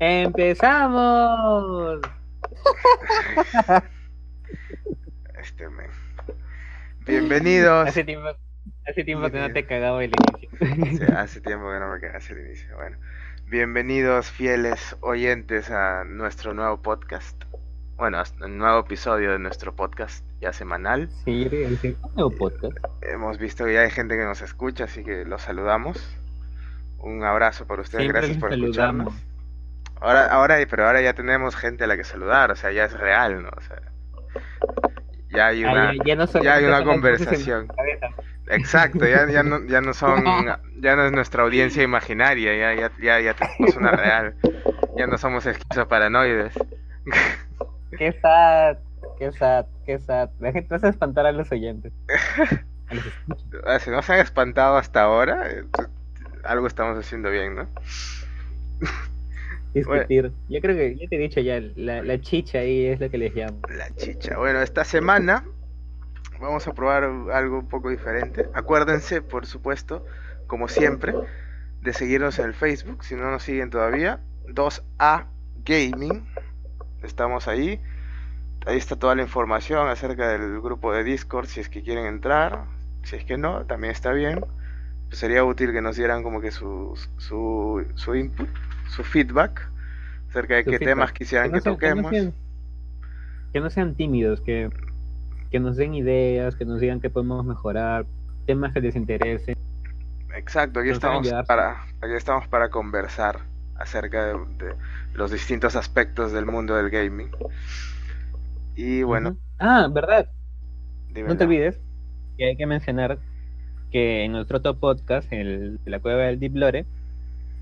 ¡Empezamos! Este. Bienvenidos. Hace tiempo, hace tiempo que no te cagaba el inicio. Sí, hace tiempo que no me cagas el inicio. Bueno, bienvenidos fieles oyentes a nuestro nuevo podcast. Bueno, un nuevo episodio de nuestro podcast ya semanal. Sí, un nuevo podcast. Hemos visto que ya hay gente que nos escucha, así que los saludamos. Un abrazo para ustedes, Siempre gracias por saludamos. Ahora, ahora, pero ahora ya tenemos gente a la que saludar, o sea, ya es real, ¿no? O sea, ya hay una, ya, ya no ya hay una conversación. Exacto, ya, ya, no, ya no son, ya no es nuestra audiencia imaginaria, ya, ya, ya, ya tenemos una real, ya no somos esquizoparanoides. Qué sad, qué sad, qué sad. La gente a espantar a los oyentes. A los. Ah, Si no se han espantado hasta ahora, algo estamos haciendo bien, ¿no? Discutir. Yo creo que, ya te he dicho ya, la, la chicha ahí es lo que les llamo. La chicha. Bueno, esta semana vamos a probar algo un poco diferente. Acuérdense, por supuesto, como siempre, de seguirnos en el Facebook, si no nos siguen todavía, 2A Gaming. Estamos ahí. Ahí está toda la información acerca del grupo de Discord, si es que quieren entrar. Si es que no, también está bien. Pues sería útil que nos dieran como que su, su, su input, su feedback acerca de Su qué feedback. temas quisieran que, no sean- toquemos. Que no, sean, que no sean tímidos, que, que nos den ideas, que nos digan qué podemos mejorar, temas que les interesen. Exacto, aquí Nos estamos para, aquí estamos para conversar acerca de, de los distintos aspectos del mundo del gaming. Y bueno. Ah, verdad. No te olvides que hay que mencionar que en nuestro otro podcast, el de la cueva del Deep Lore,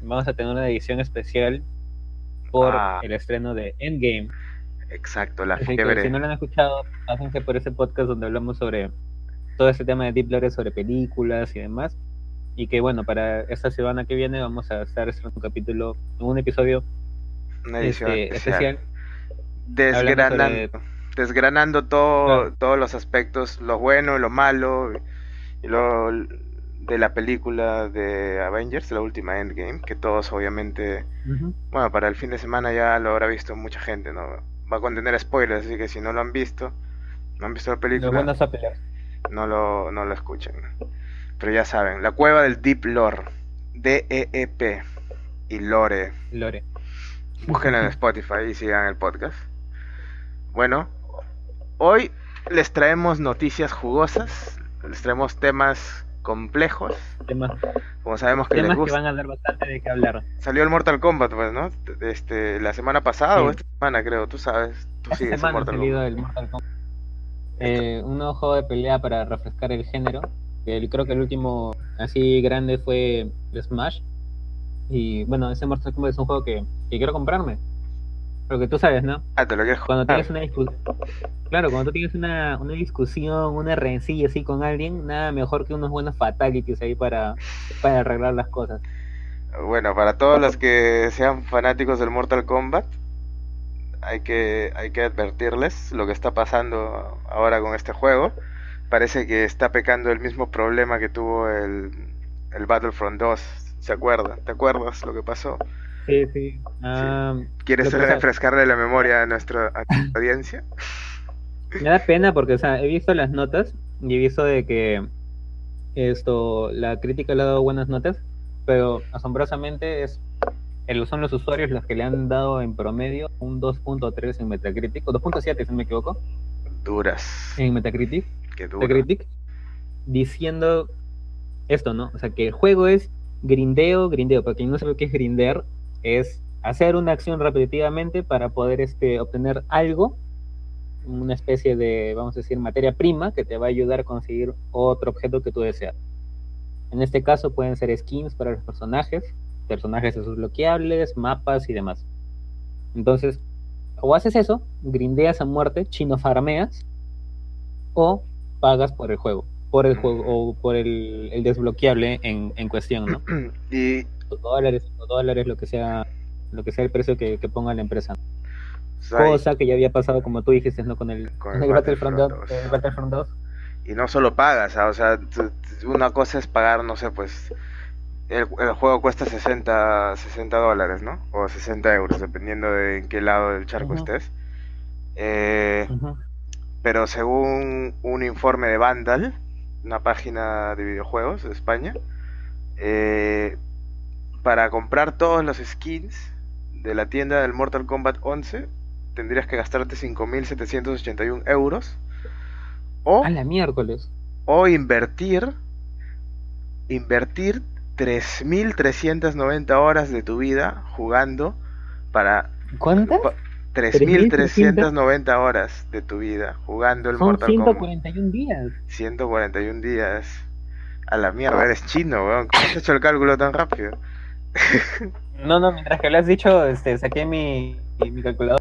vamos a tener una edición especial por Ah. el estreno de Endgame. Exacto, la Así que fiebre. si no lo han escuchado, pásense por ese podcast donde hablamos sobre todo este tema de Deep Lore, sobre películas y demás. Y que bueno, para esta semana que viene vamos a estar estrenando un capítulo, un episodio Una edición este, especial. Desgranando, desgranando todo, todos los aspectos, lo bueno, lo malo, y lo de la película de Avengers, la última Endgame, que todos obviamente. Bueno, para el fin de semana ya lo habrá visto mucha gente, ¿no? Va a contener spoilers, así que si no lo han visto, no han visto la película, buenos a pelear. no lo, no lo escuchen. Pero ya saben, la cueva del Deep Lore, D-E-E-P y Lore. Lore. Búsquenlo en Spotify y sigan el podcast. Bueno, hoy les traemos noticias jugosas, les traemos temas complejos, Temas, como sabemos que temas les que gusta. van a dar bastante de qué hablar. Salió el Mortal Kombat, pues, ¿no? Este, la semana pasada Sí. o esta semana, creo, tú sabes. Tú Esta sigues semana Mortal salido el Mortal Kombat. Eh, un nuevo juego de pelea para refrescar el género. El- creo que el último así grande fue Smash. Y bueno, ese Mortal Kombat es un juego que, que quiero comprarme. Porque tú sabes, ¿no? Ah, te lo Cuando tienes una discusión. Claro, cuando tú tienes una, una discusión, una rencilla así con alguien, nada mejor que unos buenos fatalities ahí para, para arreglar las cosas. Bueno, para todos los que sean fanáticos del Mortal Kombat, hay que, hay que advertirles lo que está pasando ahora con este juego. Parece que está pecando el mismo problema que tuvo el, el Battlefront 2. ¿Se acuerdan? ¿Te acuerdas lo que pasó? Sí, sí. Ah, ¿Quieres que pasa- refrescarle la memoria a nuestra, a audiencia? Me da pena porque, o sea, he visto las notas y he visto de que esto, la crítica le ha dado buenas notas, pero asombrosamente es son los usuarios los que le han dado en promedio un 2.3 en Metacritic, o 2.7 si no me equivoco, Duras. en Metacritic, Qué duro. Metacritic, diciendo esto, ¿no? O sea, que el juego es grindeo, grindeo, para quien no sabe qué es grindear, es hacer una acción repetitivamente para poder este, obtener algo, una especie de, vamos a decir, materia prima que te va a ayudar a conseguir otro objeto que tú deseas. En este caso pueden ser skins para los personajes, personajes desbloqueables, mapas y demás. Entonces, o haces eso, grindeas a muerte, chino farmeas, o pagas por el juego, por el juego, o por el, el desbloqueable en, en cuestión, ¿no? Y Dólares, dos dólares, lo que sea, lo que sea el precio que, que ponga la empresa. y- Cosa que ya había pasado, como tú dijiste, ¿no? Con el, Con el el Battlefront 2. Battlefront 2. el Battlefront 2. y no solo pagas, ah, o sea, tú- una cosa es pagar, no sé, pues el, el juego cuesta 60, 60 dólares, ¿no? O 60 euros, dependiendo de en qué lado del charco estés. Eh, pero según un informe de Vandal, una página de videojuegos de España, eh, para comprar todos los skins de la tienda del Mortal Kombat 11, tendrías que gastarte 5.781 euros. O, A la miércoles. o invertir, invertir 3.390 horas de tu vida jugando para... ¿Cuántas? pa- 3.390 horas de tu vida jugando el Son Mortal Kombat. 141 días. 141 días. A la mierda, eres chino, weón. ¿Cómo has hecho el cálculo tan rápido? No, no, mientras que lo has dicho, este, saqué mi, mi, calculador.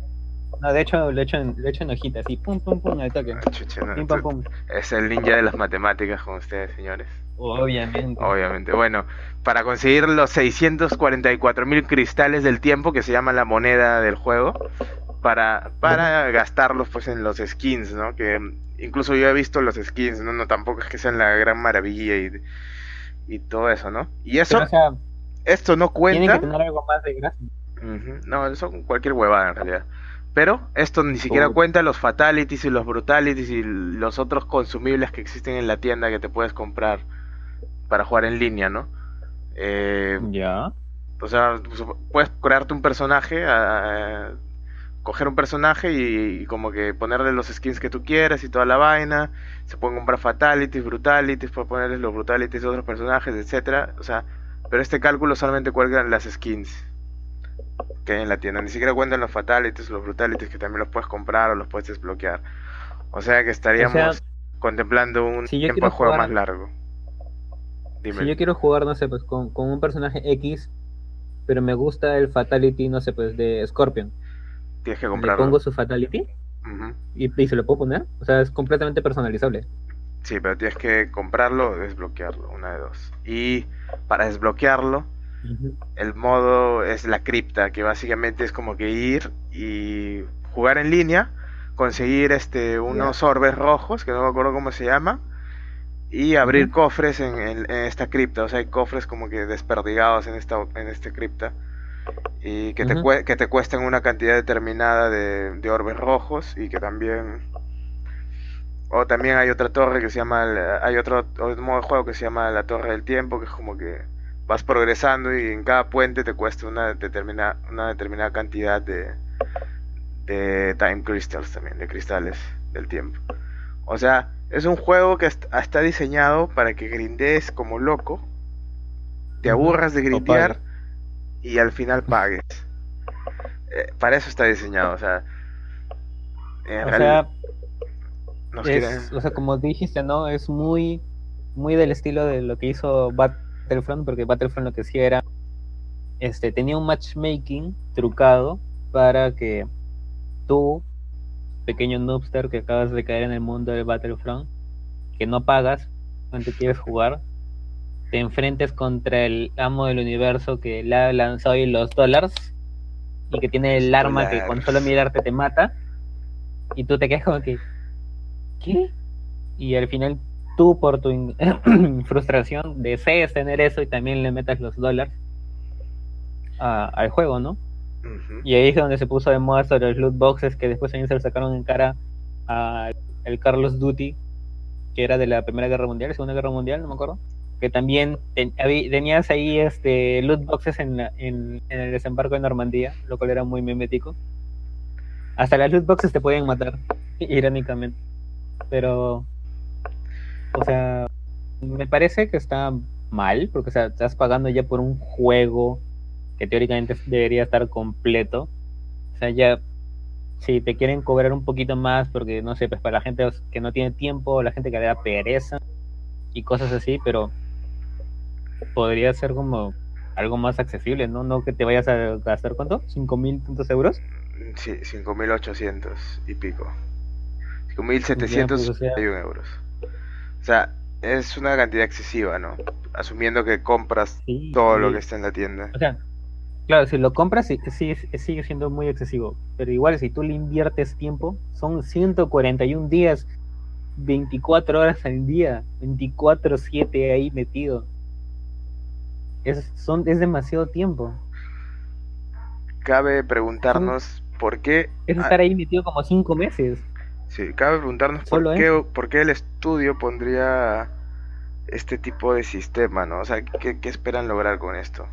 No, de hecho, lo he hecho en, lo he hecho en hojita, así, pum, pum, pum, al toque. Ah, chucha, no, pam, pum. es el ninja de las matemáticas con ustedes, señores. Obviamente. Obviamente. Bueno, para conseguir los 644 mil cristales del tiempo, que se llama la moneda del juego, para, para gastarlos pues en los skins, ¿no? Que incluso yo he visto los skins, ¿no? No tampoco es que sean la gran maravilla y, y todo eso, ¿no? Y eso, Pero, o sea, esto no tienen cuenta. que tener algo más de gracia. Ujú, No, son cualquier huevada en realidad. Pero esto ni siquiera Uy. cuenta los fatalities y los brutalities y los otros consumibles que existen en la tienda que te puedes comprar para jugar en línea, ¿no? Eh, Ya. o sea, pues, puedes crearte un personaje, a- a- coger un personaje y, y como que ponerle los skins que tú quieras y toda la vaina. Se pueden comprar fatalities, brutalities, puedes ponerles los brutalities de otros personajes, etcétera. O sea, pero este cálculo solamente cuelga las skins que hay en la tienda. Ni siquiera cuentan los fatalities, los brutalities que también los puedes comprar o los puedes desbloquear. O sea que estaríamos O sea, contemplando un si tiempo de juego jugar- más largo. Dime. Si yo quiero jugar, no sé, pues con, con un personaje X, pero me gusta el Fatality, no sé, pues de Scorpion. Tienes que Le comprarlo. pongo su Fatality y, y se lo puedo poner. O sea, es completamente personalizable. Sí, pero tienes que comprarlo o desbloquearlo, una de dos. Y para desbloquearlo, el modo es la cripta, que básicamente es como que ir y jugar en línea, conseguir este unos orbes rojos, que no me acuerdo cómo se llama, y abrir cofres en, en- en esta cripta. O sea, hay cofres como que desperdigados en esta en este cripta. Y que, te, que te cuestan una cantidad determinada de, de orbes rojos y que también... O también hay otra torre que se llama... Hay otro, otro modo de juego que se llama la Torre del Tiempo, que es como que vas progresando y en cada puente te cuesta una determinada, una determinada cantidad de, de Time Crystals también, de cristales del tiempo. O sea, es un juego que est- está diseñado para que grindees como loco, te aburras de grindear y al final pagues. Eh, para eso está diseñado, o sea... en O sea, nos es, quieren- o sea, como dijiste, ¿no? Es muy, muy del estilo de lo que hizo Battlefront, porque Battlefront lo que hacía era, este, tenía un matchmaking trucado para que tú, pequeño noobster que acabas de caer en el mundo del Battlefront, que no pagas cuando quieres jugar, te enfrentes contra el amo del universo que le ha lanzado ahí los dólares y que tiene el arma que con solo mirarte te mata y tú te quedas como que ¿qué? y al final tú por tu frustración desees tener eso y también le metas los dólares a- al juego, ¿no? Y ahí es donde se puso de moda sobre los loot boxes que después también se lo sacaron en cara al Carlos Duty, que era de la Primera Guerra Mundial, Segunda Guerra Mundial, no me acuerdo. Que también ten- habí- tenías ahí este loot boxes en, la- en, en el desembarco de Normandía, lo cual era muy mimético. Hasta las loot boxes te podían matar, irónicamente. Pero, o sea, me parece que está mal, porque o sea, estás pagando ya por un juego que teóricamente debería estar completo. O sea, ya si te quieren cobrar un poquito más, porque no sé, pues para la gente que no tiene tiempo, la gente que le da pereza y cosas así, pero podría ser como algo más accesible, ¿no? No que te vayas a gastar cuánto, cinco mil tantos euros. Sí, 5.800 y pico. Ya, pues, o 5.761 sea- euros. O sea, es una cantidad excesiva, ¿no? Asumiendo que compras Sí, todo lo que está en la tienda. O sea, claro, si lo compras sí, sí- sigue siendo muy excesivo, pero igual si tú le inviertes tiempo, son 141 días, 24 horas al día, 24/7 ahí metido. es, son, es demasiado tiempo. Cabe preguntarnos por qué... Es estar ahí metido como cinco meses. Sí, cabe preguntarnos por qué, por qué el estudio pondría este tipo de sistema, ¿no? O sea, ¿qué, qué esperan lograr con esto?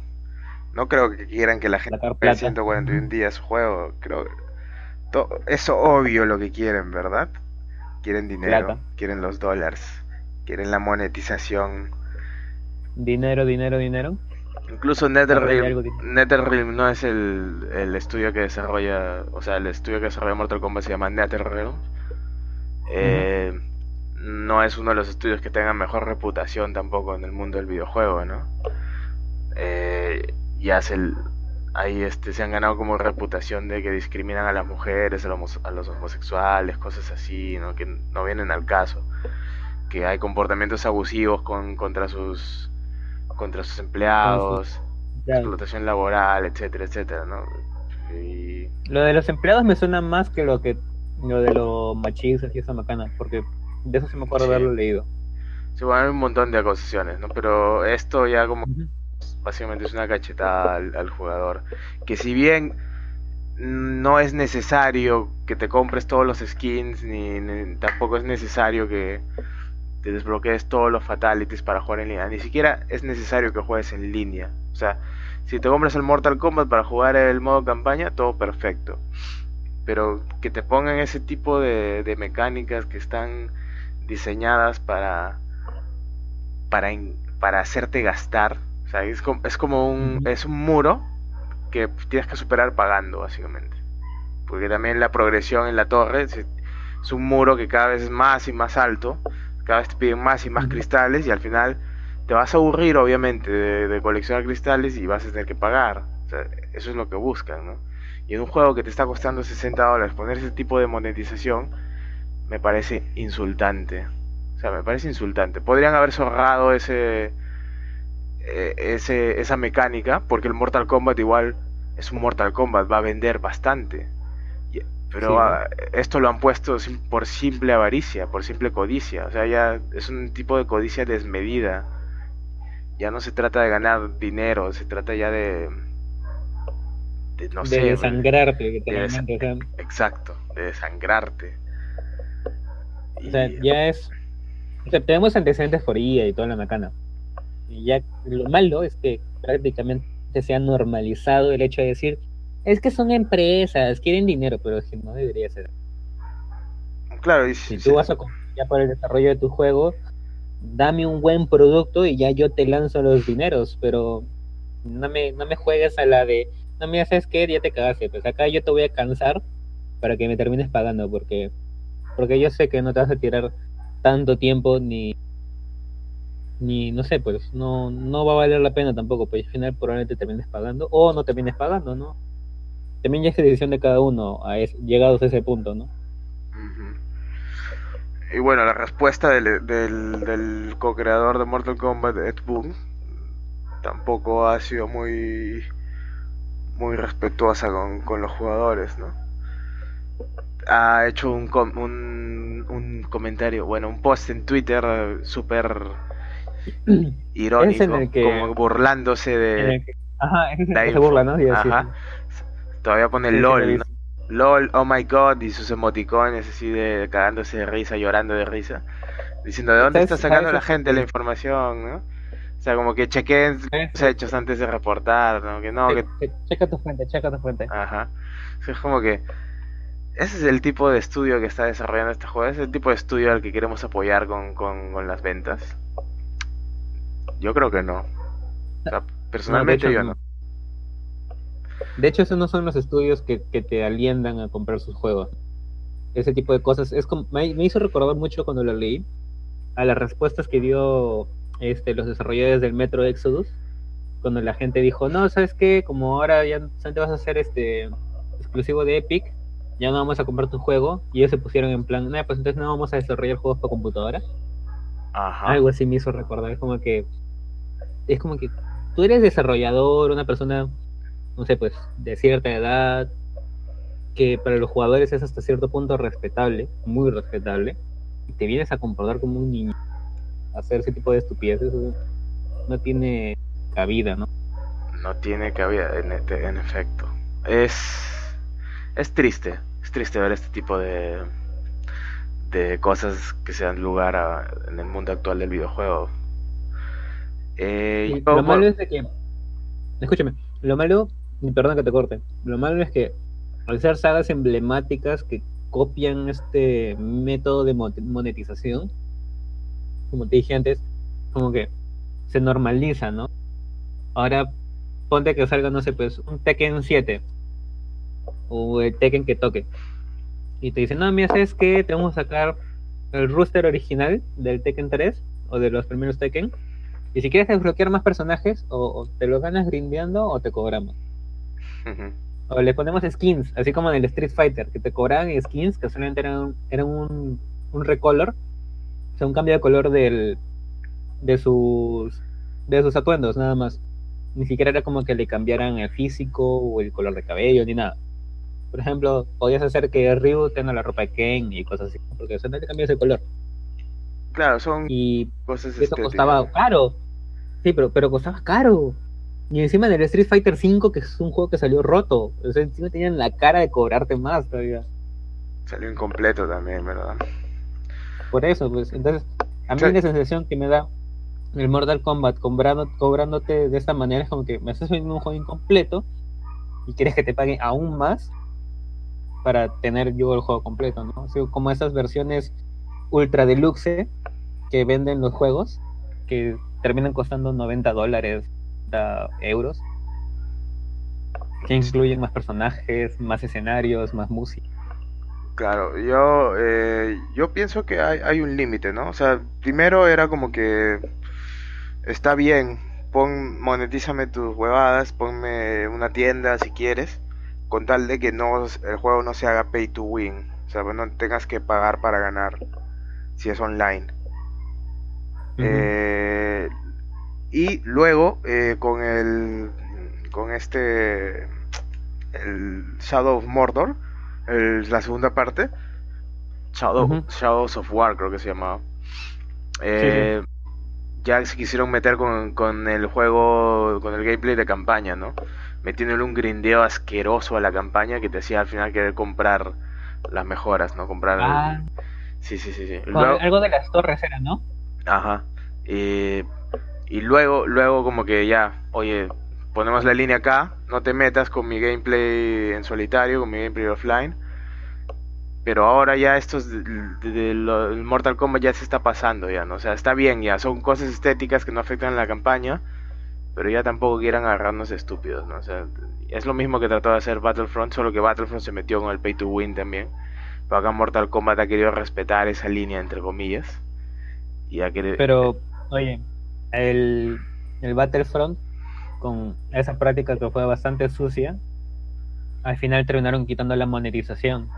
No creo que quieran que la gente vea 141 días juego. Creo es obvio lo que quieren, ¿verdad? Quieren dinero, quieren los dólares, quieren la monetización. Dinero, dinero, dinero. Incluso NetherRealm, no es el, el, estudio que desarrolla, o sea, el estudio que desarrolla Mortal Kombat se llama NetherRealm. Eh, no es uno de los estudios que tengan mejor reputación tampoco en el mundo del videojuego, ¿no? Eh, ya se, ahí este, se han ganado como reputación de que discriminan a las mujeres, a los, a los homosexuales, cosas así, ¿no? que no vienen al caso. Que hay comportamientos abusivos con, contra sus contra sus empleados, explotación laboral, etcétera, etcétera, ¿no? Lo de los empleados me suena más que lo que lo de los machistas y esa macana, porque de eso se me acuerdo haberlo leído. Sí, bueno, hay un montón de acusaciones, ¿no? Pero esto ya como básicamente es una cachetada al, jugador. Que si bien no es necesario que te compres todos los skins, ni, tampoco es necesario que te desbloquees todos los fatalities para jugar en línea. Ni siquiera es necesario que juegues en línea. O sea, si te compras el Mortal Kombat para jugar el modo campaña, todo perfecto. Pero que te pongan ese tipo de, de mecánicas que están diseñadas para, para, para hacerte gastar sea, es como, es como un, es un muro que tienes que superar pagando, básicamente. Porque también la progresión en la torre es, un muro que cada vez es más y más alto, cada vez te piden más y más cristales y al final te vas a aburrir, obviamente, de, coleccionar cristales y vas a tener que pagar. eso es lo que buscan, ¿no? Y en un juego que te está costando 60 dólares poner ese tipo de monetización, me parece insultante. O sea, me parece insultante. Podrían haber zorrado ese, eh, ese, esa mecánica, porque el Mortal Kombat igual es un Mortal Kombat, va a vender bastante. Pero esto lo han puesto por simple avaricia, por simple codicia. O sea, ya es un tipo de codicia desmedida. Ya no se trata de ganar dinero, se trata ya de. De no sé. desangrarte, Exacto, de desangrarte. O sea, ya es. O sea, tenemos antecedentes por IA y toda la macana. Y ya lo malo es que prácticamente se ha normalizado el hecho de decir, es que son empresas, quieren dinero, pero es que no debería ser. Claro, y si, tú vas a ya por el desarrollo de tu juego, dame un buen producto y ya yo te lanzo los dineros, pero no me, no me juegues a la de, no me haces que ya te cagaste, pues acá yo te voy a cansar para que me termines pagando, porque, porque yo sé que no te vas a tirar tanto tiempo ni ni no sé, pues no, no va a valer la pena tampoco, pues al final probablemente termines pagando o no termines pagando, ¿no? También ya es decisión de cada uno, a llegados a ese punto, ¿no? Y bueno, la respuesta del, del, co-creador de Mortal Kombat, Ed Boon, tampoco ha sido muy muy respetuosa con, con los jugadores, ¿no? Ha hecho un, un, un comentario, bueno, un post en Twitter súper irónico, como burlándose de. ajá, es se burla, ¿no? Todavía pone LOL, LOL, oh my god, y sus emoticones así de cagándose de risa, llorando de risa, diciendo de dónde está sacando la gente la información, ¿no? O sea, como que chequen los hechos antes de reportar, ¿no? Que no, que... Checa tu fuente, checa tu fuente. Ajá. Es como que ese es el tipo de estudio que está desarrollando este juego, ese es el tipo de estudio al que queremos apoyar con, con, con las ventas. Yo creo que no. personalmente yo no. De hecho, esos no son los estudios que, te aliendan a comprar sus juegos. Ese tipo de cosas. Es como, me, hizo recordar mucho cuando lo leí a las respuestas que dio este, los desarrolladores del Metro Exodus. Cuando la gente dijo, no, ¿sabes qué? Como ahora ya te vas a hacer este exclusivo de Epic, ya no vamos a comprar tu juego. Y ellos se pusieron en plan, no, pues entonces no vamos a desarrollar juegos para computadora. Ajá. Algo así me hizo recordar. Es como que es como que tú eres desarrollador, una persona, no sé, pues de cierta edad, que para los jugadores es hasta cierto punto respetable, muy respetable, y te vienes a comportar como un niño, hacer ese tipo de estupideces, no tiene, cabida, ¿no? No tiene cabida, en, este, en efecto. Es, es triste, es triste ver este tipo de, de cosas que se dan lugar a, en el mundo actual del videojuego. Eh, lo malo es de que, escúchame, lo malo, perdón que te corte, lo malo es que al ser sagas emblemáticas que copian este método de monetización, como te dije antes, como que se normaliza, ¿no? Ahora ponte que salga, no sé, pues un Tekken 7 o el Tekken que toque. Y te dicen, no, mira, es que te vamos a sacar el rooster original del Tekken 3 o de los primeros Tekken. Y si quieres desbloquear más personajes, o, te lo ganas grindeando o te cobramos. O le ponemos skins, así como en el Street Fighter, que te cobraban skins que solamente eran, eran un, un recolor, un cambio de color del, de sus de sus atuendos, nada más. Ni siquiera era como que le cambiaran el físico o el color de cabello, ni nada. Por ejemplo, podías hacer que Ryu tenga la ropa de Ken y cosas así, porque solamente cambias el color. Claro, son y cosas Eso costaba caro. Sí, pero, pero costaba caro. Y encima del Street Fighter V, que es un juego que salió roto. O sea, encima tenían la cara de cobrarte más todavía. Salió incompleto también, ¿verdad? Por eso, pues, entonces, a mí la sensación que me da el Mortal Kombat cobrando, cobrándote de esta manera es como que me estás vendiendo un juego incompleto y quieres que te pague aún más para tener yo el juego completo, ¿no? como esas versiones ultra deluxe que venden los juegos que terminan costando 90 dólares, euros, que incluyen más personajes, más escenarios, más música. Claro, yo, eh, yo pienso que hay, hay un límite, ¿no? O sea, primero era como que está bien, pon, monetízame tus huevadas, ponme una tienda si quieres, con tal de que no el juego no se haga pay to win, o sea, no tengas que pagar para ganar si es online. Eh, y luego eh, con el con este el Shadow of Mordor, la segunda parte, Shadow, Shadows of War creo que se llamaba. Eh, ya se quisieron meter con, con, el juego, con el gameplay de campaña, ¿no? Metiéndole un grindeo asqueroso a la campaña que te hacía al final querer comprar las mejoras, ¿no? Comprar... Ah. Sí, sí, sí, sí. algo de las torres era, ¿no? Ajá. y luego, luego como que ya, oye, ponemos la línea acá, no te metas con mi gameplay en solitario, con mi gameplay offline pero ahora ya estos del Mortal Kombat ya se está pasando ya, ¿no? O sea, está bien ya, son cosas estéticas que no afectan la campaña, pero ya tampoco quieran agarrarnos estúpidos, ¿no? O sea, es lo mismo que trató de hacer Battlefront, solo que Battlefront se metió con el pay to win también. Pero acá Mortal Kombat ha querido respetar esa línea, entre comillas. Y ha querido... Pero, oye, el, el Battlefront, con esa práctica que fue bastante sucia, al final terminaron quitando la monetización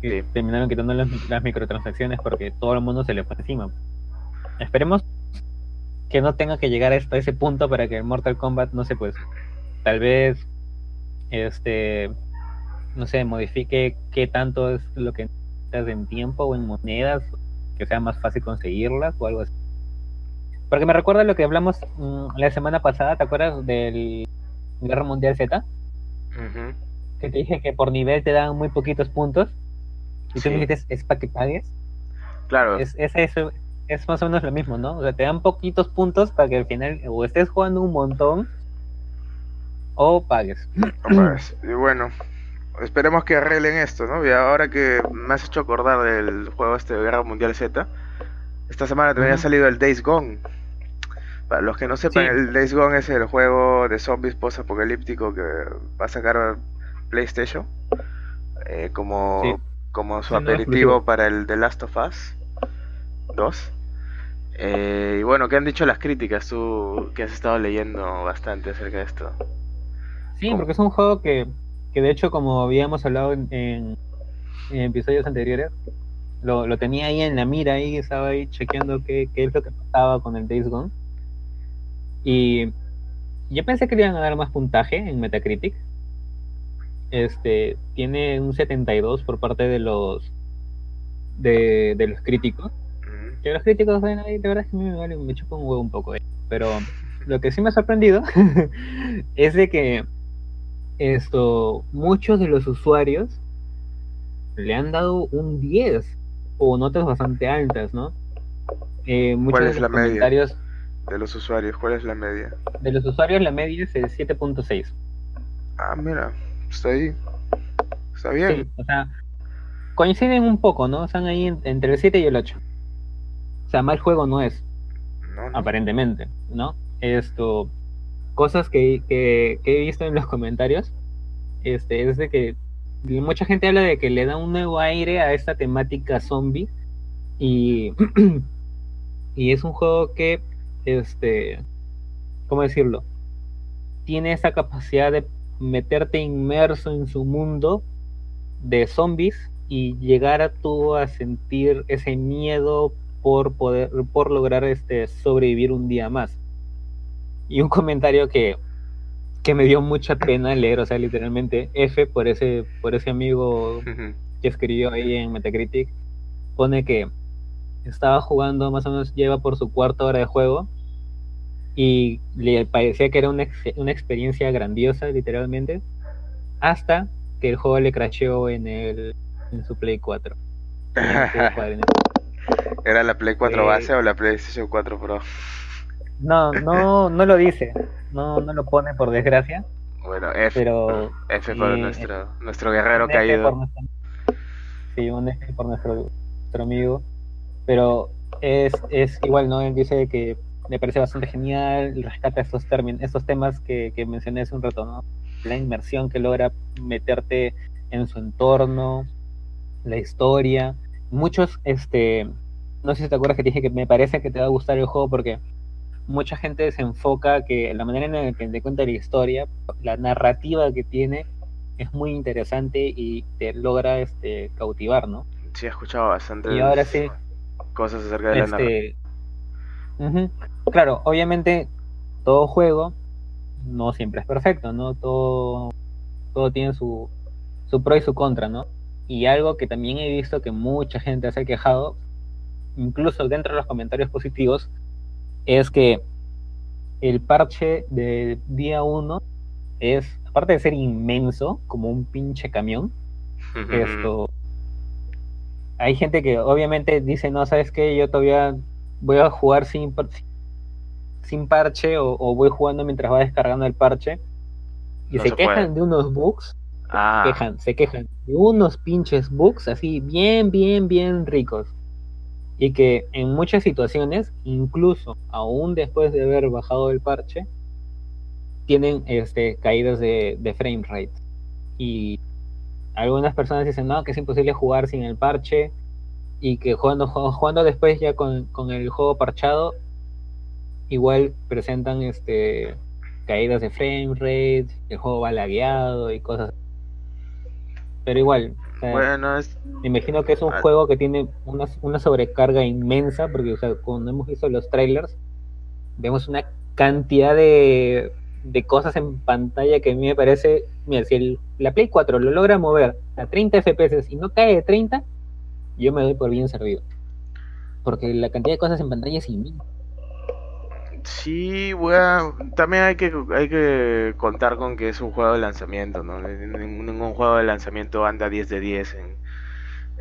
que terminaron quitando las, microtransacciones porque todo el mundo se le fue encima. Esperemos que no tenga que llegar hasta ese punto para que Mortal Kombat, no sé, pues, tal vez, este, no sé, modifique qué tanto es lo que necesitas en tiempo o en monedas, que sea más fácil conseguirlas o algo así. Porque me recuerda lo que hablamos mm, la semana pasada, ¿te acuerdas del Guerra Mundial Z? Que te dije que por nivel te dan muy poquitos puntos y tú dices, ¿es para que pagues? Claro. Es, es, eso, es más o menos lo mismo, ¿no? O sea, te dan poquitos puntos para que al final o estés jugando un montón o pagues. Y bueno, esperemos que arreglen esto, ¿no? Y ahora que me has hecho acordar del juego este de Guerra Mundial Z, esta semana también ha salido el Days Gone. Para los que no sepan, el Days Gone es el juego de zombies post-apocalíptico que va a sacar PlayStation. Eh, como como su aperitivo para el The Last of Us 2. Eh, y bueno, ¿qué han dicho las críticas? Tú que has estado leyendo bastante acerca de esto. Sí, porque es un juego que, que de hecho, como habíamos hablado en, episodios anteriores, lo, lo, tenía ahí en la mira, ahí estaba ahí chequeando qué, qué es lo que pasaba con el Days Gone. Y yo pensé que le iban a dar más puntaje en Metacritic, este tiene un 72 por parte de los de, los críticos. Que los críticos ven ahí, de verdad es que me, vale, me chupa un huevo un poco, eh. pero lo que sí me ha sorprendido es de que esto, muchos de los usuarios le han dado un 10 o notas bastante altas, ¿no? Eh, muchos ¿Cuál es la comentarios media de los usuarios? ¿Cuál es la media? De los usuarios la media es el 7.6. Ah, mira, está ahí. Está bien. Sí, o sea, coinciden un poco, ¿no? Están ahí entre el 7 y el 8. O sea, mal juego no es. Aparentemente, ¿no? Esto, cosas que, que, he visto en los comentarios, este, es de que mucha gente habla de que le da un nuevo aire a esta temática zombie y, y es un juego que, este, ¿cómo decirlo? Tiene esa capacidad de meterte inmerso en su mundo de zombies y llegar a tú a sentir ese miedo por poder por lograr este sobrevivir un día más y un comentario que, que me dio mucha pena leer o sea literalmente F por ese por ese amigo que escribió ahí en Metacritic pone que estaba jugando más o menos lleva por su cuarta hora de juego y le parecía que era una, una experiencia grandiosa literalmente hasta que el juego le crasheó en el en su Play 4 ¿Era la Play 4 base o la PlayStation 4 Pro? No, no, no lo dice. No, no lo pone por desgracia. Bueno, F, pero, F por nuestro, nuestro guerrero caído. sí, un F por nuestro, nuestro amigo. Pero es, es igual, ¿no? Él dice que me parece bastante genial, rescata estos términos, estos temas que, que mencioné hace un rato, ¿no? La inmersión que logra meterte en su entorno, la historia, muchos, este, no sé si te acuerdas que te dije que me parece que te va a gustar el juego porque mucha gente se enfoca que la manera en la que te cuenta la historia, la narrativa que tiene es muy interesante y te logra este cautivar, ¿no? Sí, he escuchado bastante y ahora sí, cosas acerca de la narrativa. Claro, obviamente todo juego no siempre es perfecto, ¿no? Todo, todo tiene su, su pro y su contra, ¿no? Y algo que también he visto que mucha gente se ha quejado, incluso dentro de los comentarios positivos, es que el parche de día 1 es, aparte de ser inmenso, como un pinche camión, esto... Hay gente que obviamente dice, no, ¿sabes qué? Yo todavía voy a jugar sin, sin parche o, voy jugando mientras va descargando el parche. Y se, quejan de unos bugs Ah. Quejan, se quejan de unos pinches bugs así bien, bien, bien ricos. Y que en muchas situaciones, incluso aún después de haber bajado el parche, tienen este, caídas de, frame rate. Y algunas personas dicen, no, que es imposible jugar sin el parche. Y que jugando, jugando después ya con, con el juego parchado, igual presentan este caídas de frame rate, el juego va lagueado y cosas pero igual. bueno, me imagino que es un ah. juego que tiene una, una sobrecarga inmensa, porque o sea, cuando hemos visto los trailers, vemos una cantidad de, de cosas en pantalla que a mí me parece, mira, si el, la Play 4 lo logra mover a 30 FPS y no cae de 30, yo me doy por bien servido. Porque la cantidad de cosas en pantalla es inmensa. Sí, bueno, también hay que, hay que contar con que es un juego de lanzamiento, ¿no? Ningún, juego de lanzamiento anda 10 de 10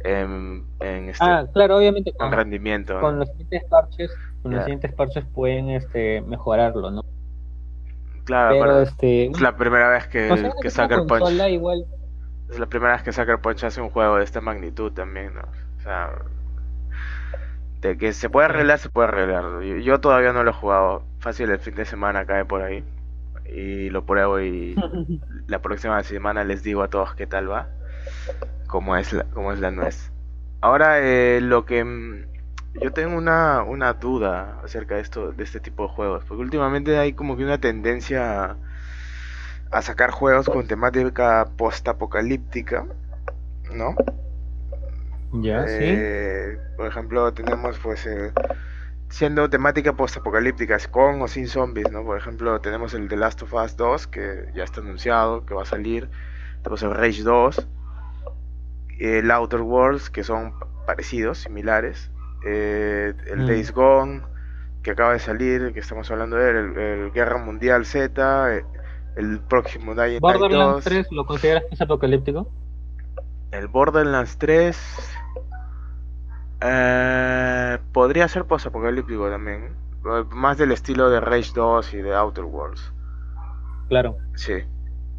en, en, este, ah, claro, obviamente con, rendimiento. Con los siguientes parches, con los siguientes parches pueden este, mejorarlo, ¿no? Claro, pero, este, es la primera vez que, que Sucker Punch. Igual... Es la primera vez que Sucker Punch hace un juego de esta magnitud también, ¿no? O sea, de que se puede arreglar, se puede arreglar. Yo, todavía no lo he jugado. Fácil el fin de semana cae por ahí. Y lo pruebo y la próxima semana les digo a todos qué tal va. Cómo es la, cómo es la nuez. Ahora, eh, lo que... Yo tengo una, una duda acerca de esto, de este tipo de juegos. Porque últimamente hay como que una tendencia a, a sacar juegos con temática post-apocalíptica. ¿No? Ya, eh, Por ejemplo, tenemos pues eh, siendo temática post-apocalíptica, con o sin zombies, ¿no? Por ejemplo, tenemos el The Last of Us 2, que ya está anunciado, que va a salir. Tenemos el Rage 2, el Outer Worlds, que son parecidos, similares. Eh, el mm. Days Gone, que acaba de salir, que estamos hablando de él, el, Guerra Mundial Z, el, el próximo Dying Borderlands 3, ¿lo consideras que es apocalíptico? El Borderlands 3 eh, podría ser post-apocalíptico también. Más del estilo de Rage 2 y de Outer Worlds. Claro. Sí.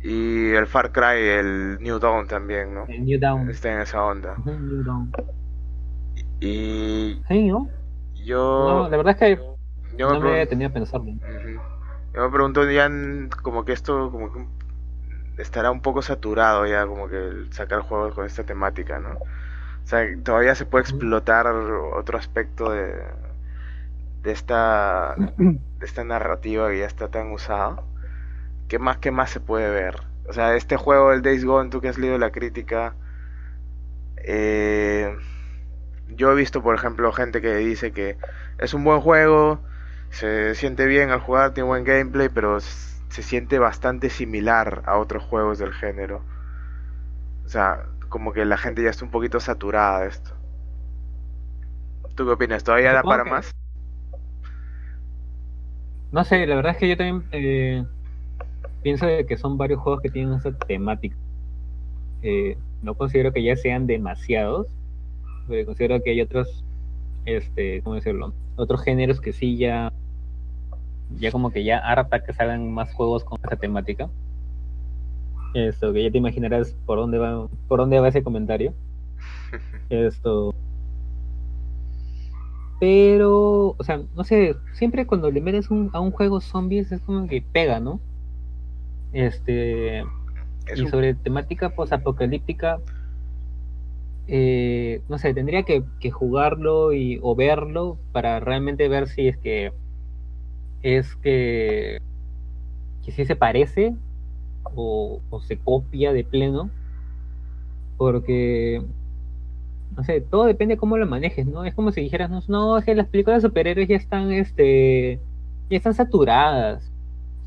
Y el Far Cry, el New Dawn también, ¿no? El New Dawn. Está en esa onda. New Dawn. Y. Sí, ¿no? Yo. No, la verdad es que yo no me, tenía pensado. Yo me pregunto ya como que esto como que estará un poco saturado ya como que sacar juegos con esta temática, ¿no? O sea, todavía se puede explotar otro aspecto de, de esta de esta narrativa que ya está tan usada. ¿Qué más qué más se puede ver? O sea, este juego el Days Gone, tú que has leído la crítica eh, yo he visto, por ejemplo, gente que dice que es un buen juego, se siente bien al jugar, tiene buen gameplay, pero se siente bastante similar a otros juegos del género. O sea, como que la gente ya está un poquito saturada de esto. ¿Tú qué opinas? ¿Todavía da para más? No sé, la verdad es que yo también eh, pienso que son varios juegos que tienen esa temática. Eh, no considero que ya sean demasiados, porque considero que hay otros, este, ¿cómo decirlo? Otros géneros que sí ya ya como que ya harta que salgan más juegos con esa temática. Esto, que ya te imaginarás por dónde va, por dónde va ese comentario. Esto. Pero, o sea, no sé, siempre cuando le metes a un juego zombies es como que pega, ¿no? Este. Y sobre temática posapocalíptica, eh, no sé, tendría que, jugarlo y, o verlo para realmente ver si es que es que, que sí se parece o, se copia de pleno, porque, no sé, todo depende de cómo lo manejes, ¿no? Es como si dijeras, no, es que las películas de superhéroes ya están, este, ya están saturadas.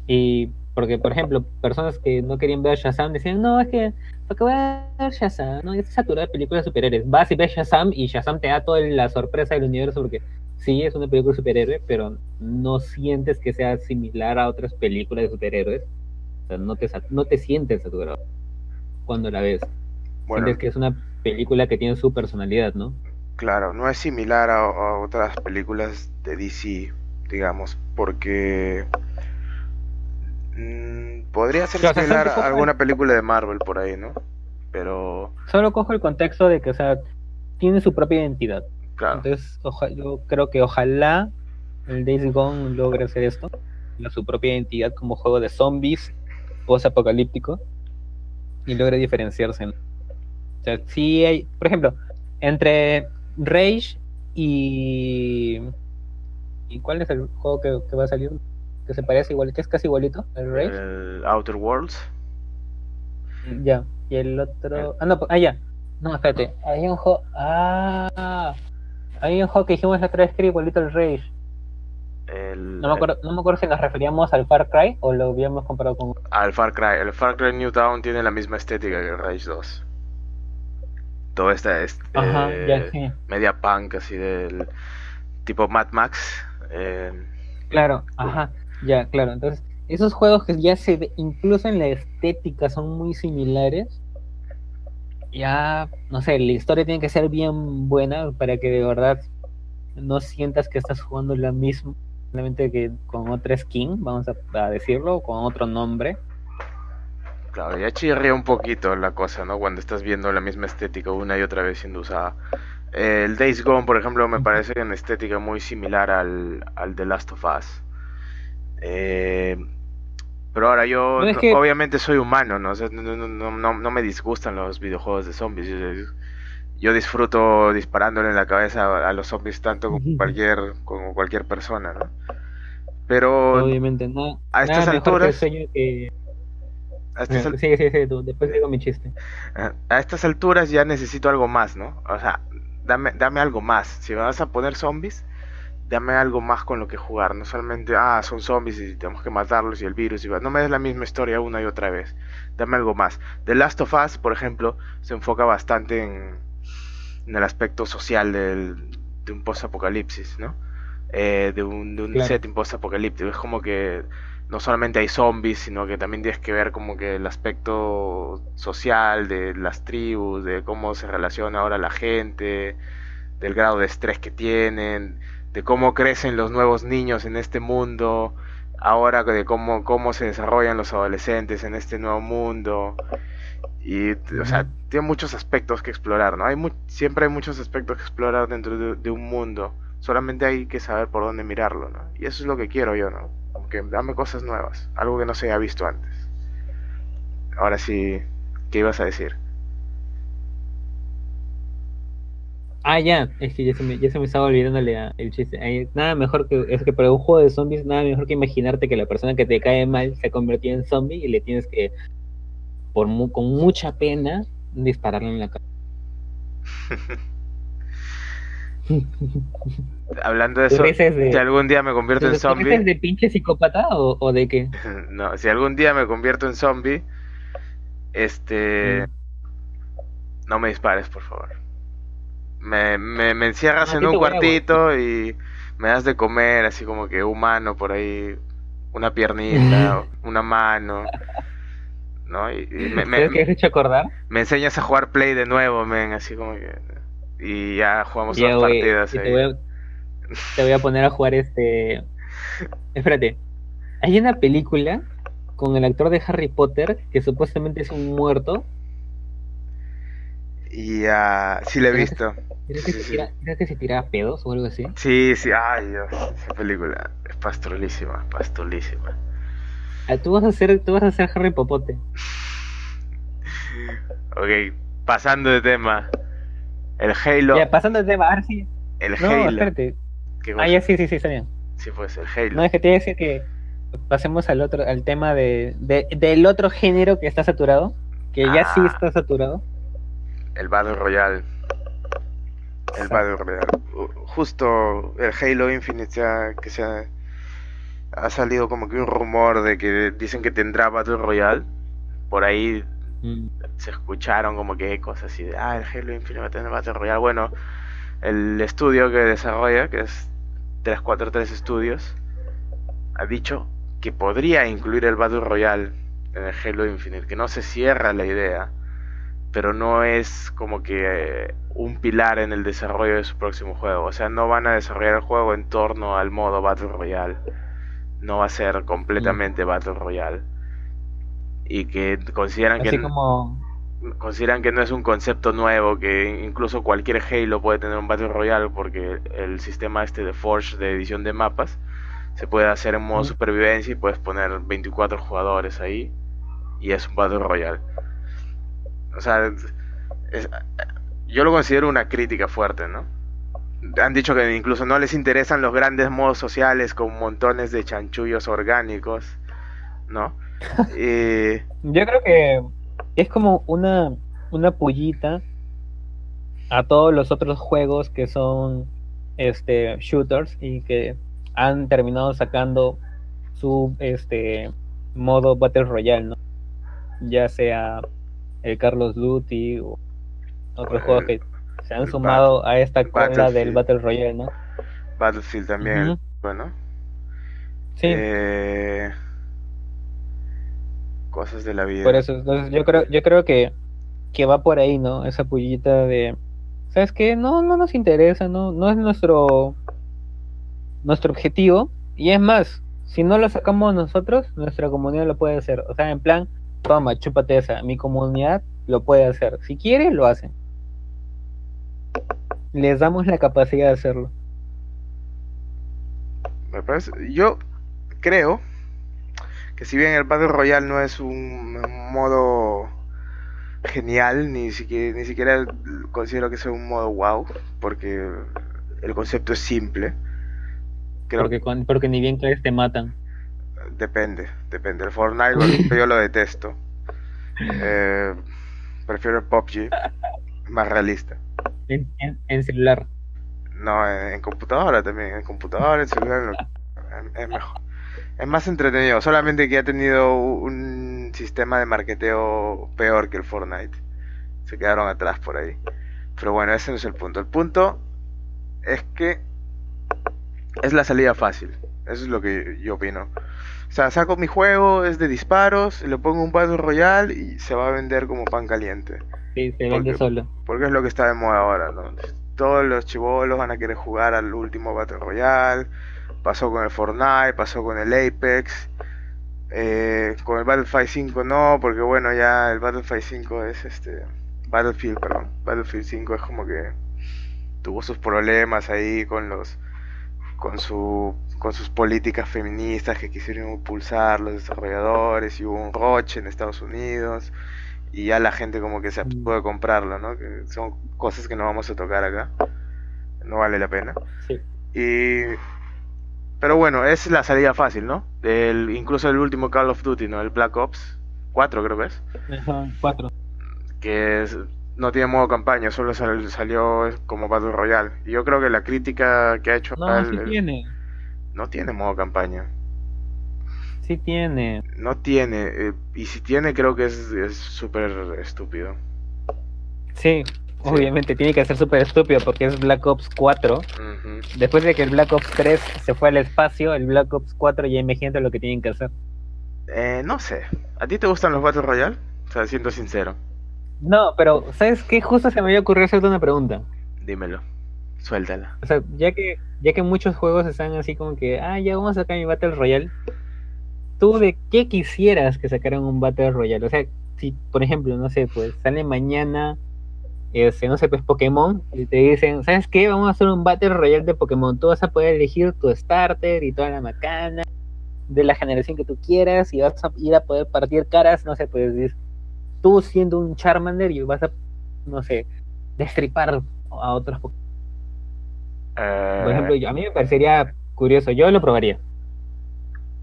Y porque, por ejemplo, personas que no querían ver Shazam decían, no, es que, ¿para qué voy a ver Shazam? No, ya está saturada de películas de superhéroes. Vas y ves Shazam y Shazam te da toda la sorpresa del universo porque sí es una película de superhéroe, pero no sientes que sea similar a otras películas de superhéroes. O sea, no te, no te sientes saturado cuando la ves. Sientes que es una película que tiene su personalidad, ¿no? Claro, no es similar a, otras películas de DC, digamos, porque mmm, podría ser similar a alguna película de Marvel por ahí, ¿no? Pero... Solo cojo el contexto de que, o sea, tiene su propia identidad. Entonces, yo creo que ojalá el Days Gone logre hacer esto, su propia identidad como juego de zombies post-apocalíptico y logre diferenciarse. O sea, sí hay, por ejemplo, entre Rage y. ¿Y cuál es el juego que, va a salir? Que se parece igual, que es casi igualito, el Rage. El Outer Worlds. Ya, y el otro. Ah, no, ah, ya. No, espérate, hay un juego. Ah, hay un juego que dijimos la otra vez que era igualito al Rage. no, me acuerdo, no me acuerdo si nos referíamos al Far Cry o lo habíamos comparado con. Al Far Cry. El Far Cry New Town tiene la misma estética que el Rage 2. Todo esta es eh, media punk así del tipo Mad Max. Eh, claro, ajá, ya, claro. Entonces, esos juegos que ya se ve, incluso en la estética son muy similares ya, no sé, la historia tiene que ser bien buena para que de verdad no sientas que estás jugando la misma, simplemente que con otra skin, vamos a, decirlo, con otro nombre. Claro, ya chirría un poquito la cosa, ¿no? Cuando estás viendo la misma estética una y otra vez siendo usada. el Days Gone, por ejemplo, me parece una estética muy similar al, al The Last of Us. Eh, pero ahora yo obviamente soy humano, ¿no? no, me disgustan los videojuegos de zombies. Yo, disfruto disparándole en la cabeza a, los zombies tanto como cualquier, como cualquier persona, ¿no? Pero obviamente no. A estas alturas... Que... A estas Sí, sí, sí, después digo mi chiste. A estas alturas ya necesito algo más, ¿no? O sea, dame, dame algo más. Si vas a poner zombies, dame algo más con lo que jugar, no solamente, ah, son zombies y tenemos que matarlos y el virus y va. No me des la misma historia una y otra vez, dame algo más. The Last of Us, por ejemplo, se enfoca bastante en, en el aspecto social del, de un post-apocalipsis, ¿no? eh, de un, de un Claro. setting post-apocalíptico. Es como que no solamente hay zombies, sino que también tienes que ver como que el aspecto social de las tribus, de cómo se relaciona ahora la gente, del grado de estrés que tienen, de cómo crecen los nuevos niños en este mundo, ahora de cómo, cómo se desarrollan los adolescentes en este nuevo mundo. Y, o sea, tiene muchos aspectos que explorar, ¿no? Hay mu- siempre hay muchos aspectos que explorar dentro de, de un mundo. Solamente hay que saber por dónde mirarlo, ¿no? Y eso es lo que quiero yo, ¿no? Como que dame cosas nuevas, algo que no se haya visto antes. Ahora sí, ¿qué ibas a decir? Ah, ya, es que ya se me, ya se me estaba olvidando el chiste. Nada mejor que, es que para un juego de zombies, nada mejor que imaginarte que la persona que te cae mal se ha convertido en zombie y le tienes que, por mu- con mucha pena, dispararle en la cara. Hablando de ¿Tú eso, de- si algún día me convierto en ¿Tú zombie, eres de pinche psicópata o, o de qué? no, si algún día me convierto en zombie, este, Mm. no me dispares, por favor. Me, me, me encierras en un cuartito y me das de comer así como que humano por ahí, una piernita, una mano, ¿no? Y, y me, me- ¿Sabes qué has hecho acordar? me enseñas a jugar Play de nuevo, men, así como que... Y ya jugamos güey, partidas y ahí. te, voy a, te voy a poner a jugar este. Espérate. Hay una película con el actor de Harry Potter que supuestamente es un muerto. Y ya, sí lo he visto. Creo que, Sí, se sí. tira, que se pedos o algo así. Sí, sí, ay Dios, esa película es pastrolísima, pastrolísima. Ah, tú vas a ser, tú vas a ser Harry Popote. Ok, pasando de tema. El Halo. Ya, pasando el tema, sí. el No, Halo. espérate. ¿Qué Ah, ya sí, sí, sí, está bien. Sí, pues el Halo. No, es que te iba a decir que pasemos al otro, al tema de, de- del otro género que está saturado. Que ya sí Ah. está saturado. El Battle Royale. El Battle Royale. Justo el Halo Infinite ya que se ha, ha salido como que un rumor de que dicen que tendrá Battle Royale. Por ahí Mm. se escucharon como que ecos así de, ah, el Halo Infinite va a tener Battle Royale. Bueno, el estudio que desarrolla, que es 343 Studios, ha dicho que podría incluir el Battle Royale en el Halo Infinite, que no se cierra la idea, pero no es como que eh, un pilar en el desarrollo de su próximo juego. O sea, no van a desarrollar el juego en torno al modo Battle Royale. No va a ser completamente Battle Royale. Y que consideran Así que como. consideran que no es un concepto nuevo, que incluso cualquier Halo puede tener un Battle Royale porque el sistema este de Forge de edición de mapas se puede hacer en modo Mm. supervivencia y puedes poner 24 jugadores ahí y es un Battle Royale. O sea, es- yo lo considero una crítica fuerte, ¿no? Han dicho que incluso no les interesan los grandes modos sociales con montones de chanchullos orgánicos, ¿no? Y Yo creo que es como una, una pullita a todos los otros juegos que son este shooters y que han terminado sacando su este modo Battle Royale, ¿no? Ya sea el Carlos Duty o otros Eh, juegos que se han sumado a esta cola del Battle Royale, ¿no? Battlefield también, bueno. Sí, Eh, cosas de la vida. por eso, entonces yo creo, yo creo que, que va por ahí, ¿no? Esa pullita de, ¿sabes qué? No, no nos interesa, no, no es nuestro, nuestro objetivo. Y es más, si no lo sacamos nosotros, nuestra comunidad lo puede hacer. O sea, en plan, toma, chúpate esa, mi comunidad lo puede hacer. Si quiere, lo hacen. Les damos la capacidad de hacerlo. Me parece, yo creo que si bien el Battle Royale no es un modo genial, ni siquiera, ni siquiera considero que sea un modo wow, porque el concepto es simple. Creo Porque, ni bien caes te matan. Depende, depende. El Fortnite yo lo detesto. Eh, prefiero el PUBG, más realista. En, en- en celular. No, en, en computadora también, en computadora, en celular, es mejor. Es más entretenido, solamente que ha tenido un sistema de marketeo peor que el Fortnite. Se quedaron atrás por ahí. Pero bueno, ese no es el punto. El punto es que es la salida fácil. Eso es lo que yo opino. O sea, saco mi juego, es de disparos, le pongo un Battle Royale y se va a vender como pan caliente. Sí, se vende solo. Porque es lo que está de moda ahora, ¿no? Todos los chivolos van a querer jugar al último Battle Royale. Pasó con el Fortnite, pasó con el Apex. Eh, con el Battlefield 5 no, porque bueno, ya el Battlefield 5 es este. Battlefield, perdón. Battlefield 5 es como que tuvo sus problemas ahí con los. con su con sus políticas feministas que quisieron impulsar los desarrolladores y hubo un roche en Estados Unidos y ya la gente como que se mm. puede comprarlo, ¿no? Que son cosas que no vamos a tocar acá. No vale la pena. Sí. Y pero bueno, es la salida fácil, ¿no? El, incluso el último Call of Duty, ¿no? El Black Ops 4 creo que es. Ajá, 4. Que no tiene modo campaña, solo salió como Battle Royale. Y yo creo que la crítica que ha hecho... No, sí tiene. No tiene modo campaña. Sí tiene. No tiene. Eh, y si tiene, creo que es súper estúpido. Sí, obviamente tiene que ser súper estúpido porque es Black Ops 4. Después de que el Black Ops 3 se fue al espacio, el Black Ops 4 ya imagínate lo que tienen que hacer. Eh, no sé. ¿A ti te gustan los Battle Royale? O sea, siendo sincero. No, pero ¿sabes qué? Justo se me había ocurrido hacerte una pregunta. Dímelo. Suéltala. O sea, ya que, ya que muchos juegos están así como que, ah, ya vamos a sacar mi Battle Royale. ¿Tú de qué quisieras que sacaran un Battle Royale? O sea, si, por ejemplo, no sé, pues sale mañana, este, no sé, pues Pokémon, y te dicen, ¿sabes qué? Vamos a hacer un Battle Royale de Pokémon. Tú vas a poder elegir tu starter y toda la macana de la generación que tú quieras y vas a ir a poder partir caras, no sé, pues tú siendo un Charmander y vas a, no sé, destripar a otros Pokémon por ejemplo, a mí me parecería curioso, yo lo probaría.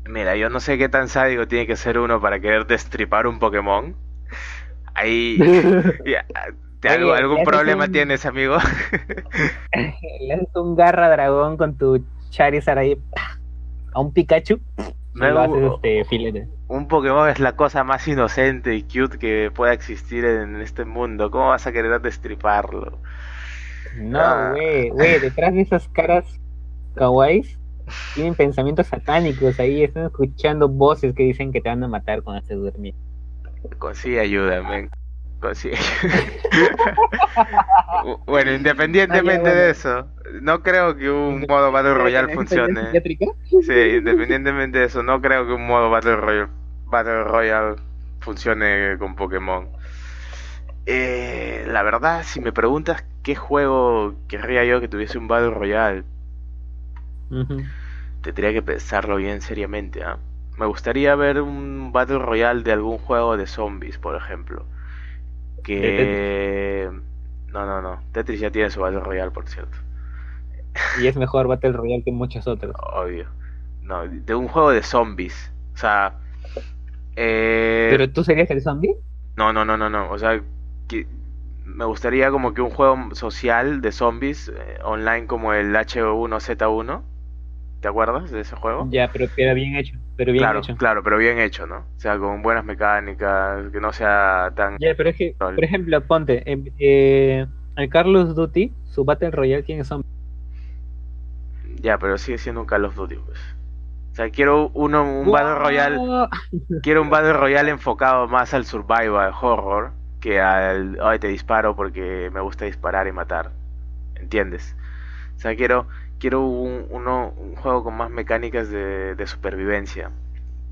Mira, yo no sé qué tan sádico tiene que ser uno para querer destripar un Pokémon. Ahí. ¿Algún problema tienes, amigo? Haces un garra dragón con tu Charizard ahí a un Pikachu. este, Un Pokémon es la cosa más inocente y cute que pueda existir en este mundo. ¿Cómo vas a querer destriparlo? No, ah. güey, güey, detrás de esas caras kawaiis tienen pensamientos satánicos ahí, están escuchando voces que dicen que te van a matar cuando estés durmiendo. Consigue ayuda, men. Consigue bueno, independientemente de eso, no creo que un modo Battle Royale funcione. Sí, independientemente de eso, no creo que un modo Battle Royale, Battle Royale funcione con Pokémon. Eh, la verdad, si me preguntas qué juego querría yo que tuviese un Battle Royale, tendría que pensarlo bien seriamente. ¿ah? Me gustaría ver un Battle Royale de algún juego de zombies, por ejemplo. Que. No, no, no. Tetris ya tiene su Battle Royale, por cierto. Y es mejor Battle Royale que muchos otros. Obvio. No, de un juego de zombies. O sea. Eh... ¿Pero tú serías el zombie? No, no, no, no, no. O sea, me gustaría como que un juego social de zombies eh, online como el H1Z1. ¿Te acuerdas de ese juego? Ya, pero queda bien hecho. Pero bien claro, hecho. claro, pero bien hecho, ¿no? O sea, con buenas mecánicas, que no sea tan... Ya, pero es que, por ejemplo, ponte, eh, el Carlos Duty, su Battle Royale tiene zombies. Ya, pero sigue siendo un Call of Duty, pues. O sea, quiero uno, un Battle Royale... quiero un Battle Royale enfocado más al survival, horror que al, ay, te disparo porque me gusta disparar y matar. ¿Entiendes? O sea, quiero, quiero un, uno, un juego con más mecánicas de, de, supervivencia.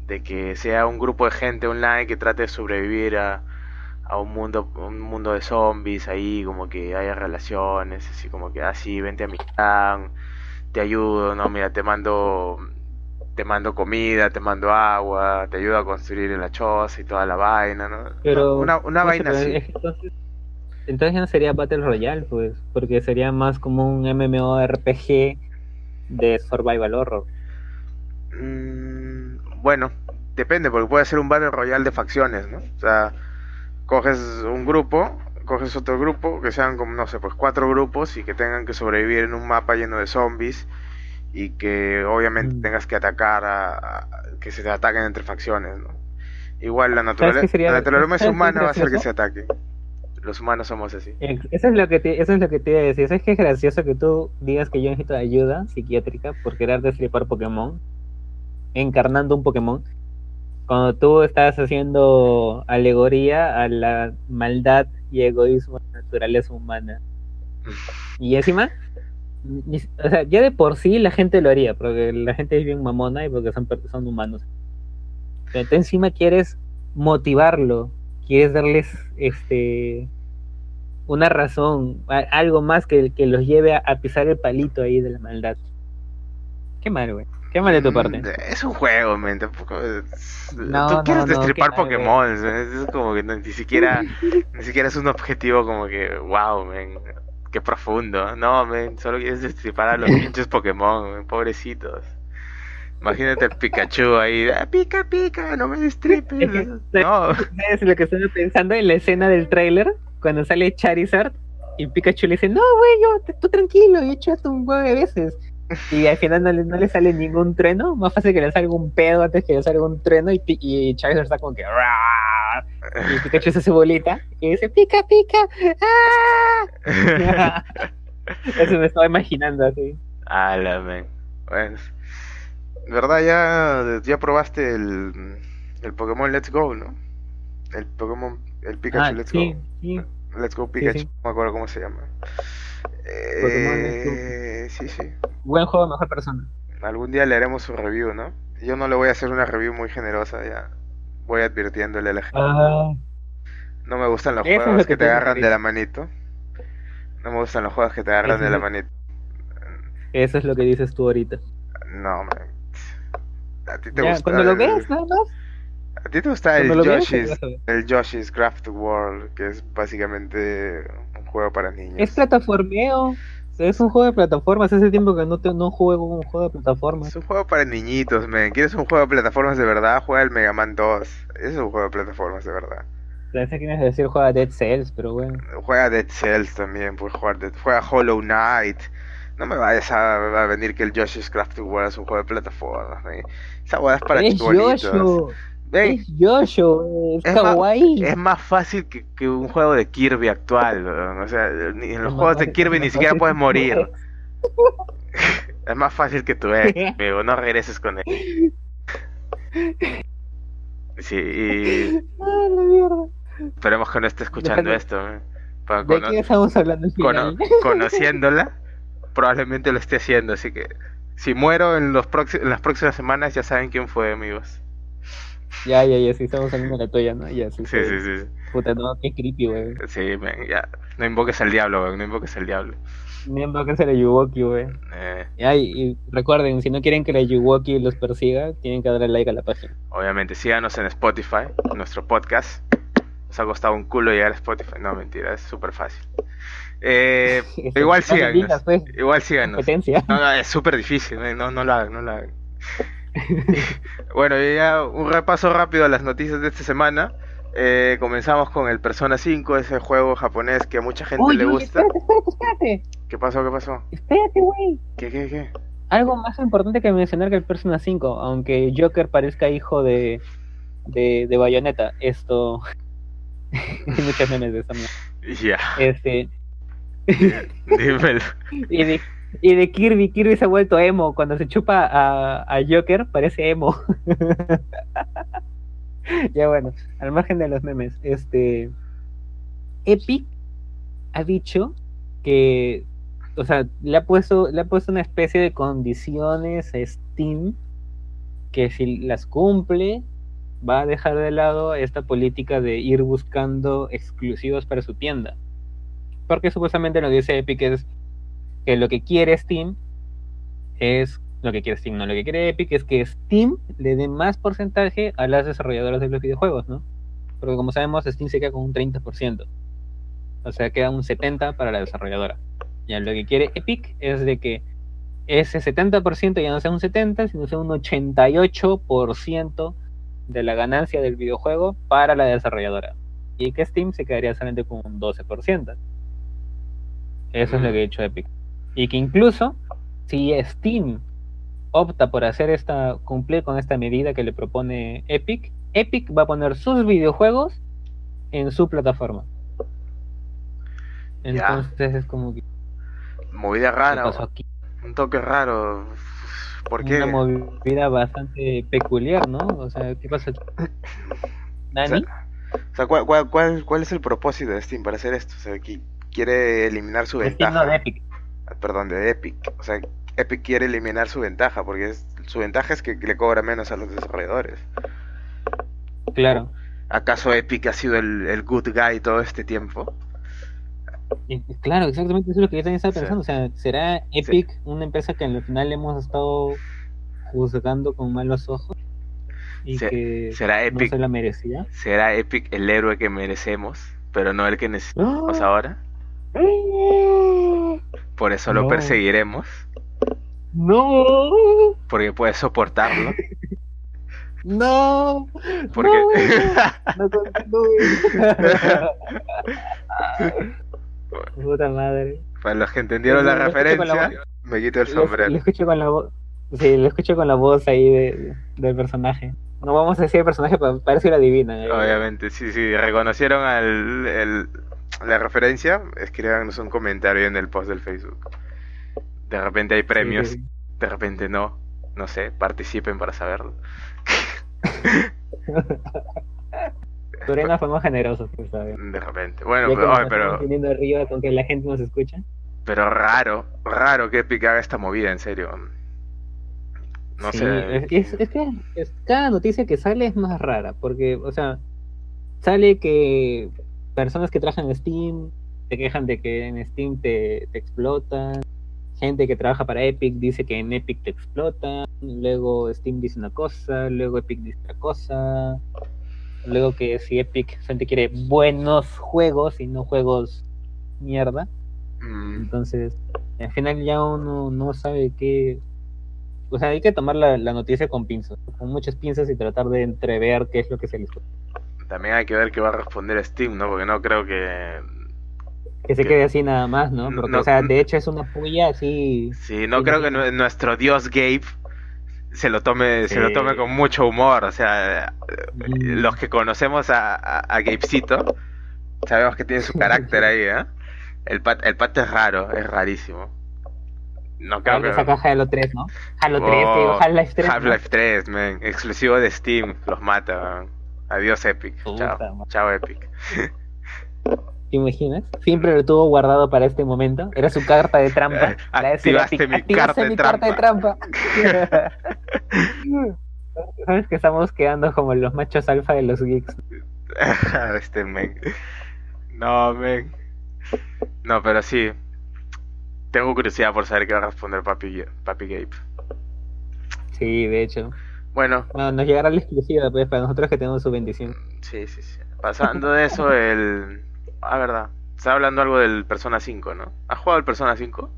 De que sea un grupo de gente online que trate de sobrevivir a, un mundo un mundo de zombies ahí, como que haya relaciones, así como que así, ah, vente a mi clan, te ayudo, no, mira, te mando te mando comida, te mando agua, te ayudo a construir la choza y toda la vaina, ¿no? Pero, una, una vaina así. Entonces, entonces no sería Battle Royale, pues, porque sería más como un MMORPG de Survival Horror. Mm, bueno, depende, porque puede ser un Battle Royale de facciones, ¿no? O sea, coges un grupo, coges otro grupo, que sean como, no sé, pues cuatro grupos y que tengan que sobrevivir en un mapa lleno de zombies y que obviamente mm. tengas que atacar a, que se te ataquen entre facciones, ¿no? Igual la naturaleza, la naturaleza humana va a hacer que se ataque. Los humanos somos así. Eso es lo que te, eso es lo que te iba a decir. Es que es gracioso que tú digas que yo necesito ayuda psiquiátrica por querer destripar Pokémon, encarnando un Pokémon, cuando tú estás haciendo alegoría a la maldad y egoísmo de la naturaleza humana. Y encima, o sea, ya de por sí la gente lo haría, porque la gente es bien mamona y porque son, son humanos. Pero tú encima quieres motivarlo, quieres darles este una razón, algo más que, que los lleve a, pisar el palito ahí de la maldad. Qué mal, güey. Qué mal de tu parte. Mm, es un juego, men. Tampoco. No, Tú quieres destripar Pokémon. Es como que ni siquiera. ni siquiera es un objetivo como que. Wow, men. Qué profundo. No, men. Solo quieres destripar a los pinches Pokémon, Pobrecitos. Imagínate el Pikachu ahí, ah, pica, pica, no me destripes. no. Es lo que estoy pensando en la escena del tráiler? cuando sale Charizard y Pikachu le dice, no, güey, yo, tú tranquilo, he hecho esto un huevo de veces. Y al final no le, no le sale ningún trueno, más fácil que le salga un pedo antes que le salga un trueno y, y Charizard está como que... Y Pikachu hace bolita y dice, pica, pica. ¡Ah! Eso me estaba imaginando así. Ah, la Bueno, ¿verdad? Ya, ya probaste el, el Pokémon Let's Go, ¿no? El Pokémon el Pikachu ah, Let's Go. Let's Go Pikachu, no me acuerdo cómo se llama. Eh, sí, sí. Buen juego, mejor persona. Algún día le haremos su review, ¿no? Yo no le voy a hacer una review muy generosa, ya. Voy advirtiéndole a la gente. Ah. No me gustan los juegos que, te agarran de la manito. No me gustan los juegos que te agarran de la manito. Eso es lo que dices tú ahorita. No, man. A ti te gusta. Cuando lo ves, nada más. ¿A ti te gusta el Yoshi's, el Yoshi's Craft World, que es básicamente un juego para niños? Es plataformeo. Es un juego de plataformas. Hace tiempo que no, te, no juego un juego de plataformas. Es un juego para niñitos, man. ¿Quieres un juego de plataformas de verdad? Juega el Mega Man 2. Es un juego de plataformas de verdad. Pensé que ibas a decir juega Dead Cells, pero bueno. Juega Dead Cells también, puedes jugar Dead... Juega Hollow Knight. No me vayas a, venir que el Yoshi's Craft World es un juego de plataformas. Esa hueá es para Es Yoshi, es, kawaii. Más, es más fácil que, que, un juego de Kirby actual. O sea, en los juegos de Kirby ni siquiera puedes morir. es más fácil que tu ex, pero no regreses con él. Sí, y... La mierda. Esperemos que no esté escuchando esto. ¿De qué estamos hablando? conociéndola, probablemente lo esté haciendo. Así que si muero en, los en las próximas semanas, ya saben quién fue, amigos. Ya, ya, ya, sí, estamos saliendo de la tuya, ¿no? Ya, sí, sí, sí, sí. Puta, no, qué creepy, güey. Sí, man, ya. No invoques al diablo, güey, no invoques al diablo. No invoques al Yuwoki, güey. Eh. Ya, y, recuerden, si no quieren que la Yuwoki los persiga, tienen que darle like a la página. Obviamente, síganos en Spotify, nuestro podcast. Nos ha costado un culo llegar a Spotify. No, mentira, es súper fácil. Eh, igual síganos. Pues. Igual síganos. No, no, es súper difícil, no, no lo hagan, no lo hagan. Bueno, ya un repaso rápido a las noticias de esta semana. Eh, comenzamos con el Persona 5, ese juego japonés que a mucha gente le gusta. Espérate, espérate, espérate. ¿Qué pasó? ¿Qué pasó? Espérate, güey. ¿Qué, qué, qué? Algo más importante que mencionar que el Persona 5, aunque Joker parezca hijo de, de, de Bayonetta, esto. Hay muchas memes de esa Ya. Este. Dímelo. y, y de Kirby, Kirby se ha vuelto emo. Cuando se chupa a, a Joker, parece emo. ya bueno, al margen de los memes, este Epic ha dicho que, o sea, le ha puesto, le ha puesto una especie de condiciones a Steam que si las cumple va a dejar de lado esta política de ir buscando exclusivos para su tienda. Porque supuestamente lo dice Epic es que lo que quiere Steam es lo que quiere Steam, no lo que quiere Epic es que Steam le dé más porcentaje a las desarrolladoras de los videojuegos, ¿no? Porque como sabemos, Steam se queda con un 30%. O sea, queda un 70% para la desarrolladora. Ya lo que quiere Epic es de que ese 70% ya no sea un 70%, sino sea un 88% de la ganancia del videojuego para la desarrolladora. Y que Steam se quedaría solamente con un 12%. Eso es lo que ha hecho Epic y que incluso si Steam opta por hacer esta cumplir con esta medida que le propone Epic, Epic va a poner sus videojuegos en su plataforma. Entonces es como que. Movida ¿qué rara, un toque raro. ¿Por qué? Una movida bastante peculiar, ¿no? O sea, ¿qué pasa aquí? ¿Nani? sea, o sea, ¿cuál, cuál, cuál, cuál es el propósito de Steam para hacer esto? O sea, quiere eliminar su no ventaja. de Epic. Perdón, de Epic. O sea, Epic quiere eliminar su ventaja porque es, su ventaja es que le cobra menos a los desarrolladores. Claro. ¿Acaso Epic ha sido el, el good guy todo este tiempo? Claro, exactamente eso es lo que yo también estaba Sí. pensando. O sea, ¿será Epic una empresa que al final hemos estado juzgando con malos ojos? Y Se- que ¿Será no Epic, se la merecía. será Epic el héroe que merecemos, pero no el que necesitamos ¡Ah! ahora? Por eso lo No. perseguiremos, ¡No! porque puede soportarlo, ¡No! porque... ¡No continúes! Puta madre. Para los que entendieron la Lo referencia, me quito el Lo, lo sombrero. escucho con la voz. Sí, lo escucho con la voz ahí de- del personaje. No vamos a decir el personaje para ver si lo adivinan. eh. Obviamente, sí, sí, reconocieron al, el- la referencia, escríbanos un comentario en el post del Facebook. De repente hay premios, Sí, de repente no, no sé, participen para saberlo. Lorena fuimos generosos, pues, ¿sabes? De repente. Bueno, pero, oye, pero, arriba con que la gente nos escucha. pero raro, raro que Epic haga esta movida, en serio. No Sí, sé. Es que es- cada noticia que sale es más rara, porque, o sea, sale que personas que trabajan en Steam se quejan de que en Steam te, te explotan, gente que trabaja para Epic dice que en Epic te explotan, luego Steam dice una cosa, luego Epic dice otra cosa, luego que si Epic gente quiere buenos juegos y no juegos mierda, Mm, entonces al final ya uno no sabe qué... O sea, hay que tomar la, la noticia con pinzas, con muchas pinzas y tratar de entrever qué es lo que se les también hay que ver qué va a responder Steam, ¿no? Porque no creo que. Que se Que- quede así nada más, ¿no? Porque, No, o sea, de hecho es una puya así... Sí, no creo que nuestro dios Gabe se lo tome, se lo tome con mucho humor. O sea, Mm. los que conocemos a, a, a Gabecito sabemos que tiene su carácter ahí, ¿eh? El pat, el pat es raro, es rarísimo. No creo que. saca Halo 3, ¿no? Halo 3, que digo, Oh, Half-Life 3. ¿no? Half-Life 3, man. Exclusivo de Steam. Los mata, man. Adiós, Epic. Chao. Chao, Epic. ¿Te imaginas? Siempre lo tuvo guardado para este momento. Era su carta de trampa. La de activaste "Epic, mi carta de mi carta de trampa. Sabes que estamos quedando como los machos alfa de los geeks. este men. No, men. No, pero sí. Tengo curiosidad por saber qué va a responder Papi, Papi Gabe. Sí, de hecho. Bueno, Bueno, nos llegará la exclusiva, pues, para nosotros que tenemos su bendición. sí, sí, sí. Pasando de eso, el. Ah, verdad. Estaba hablando algo del Persona 5, ¿no? ¿Has jugado el Persona 5?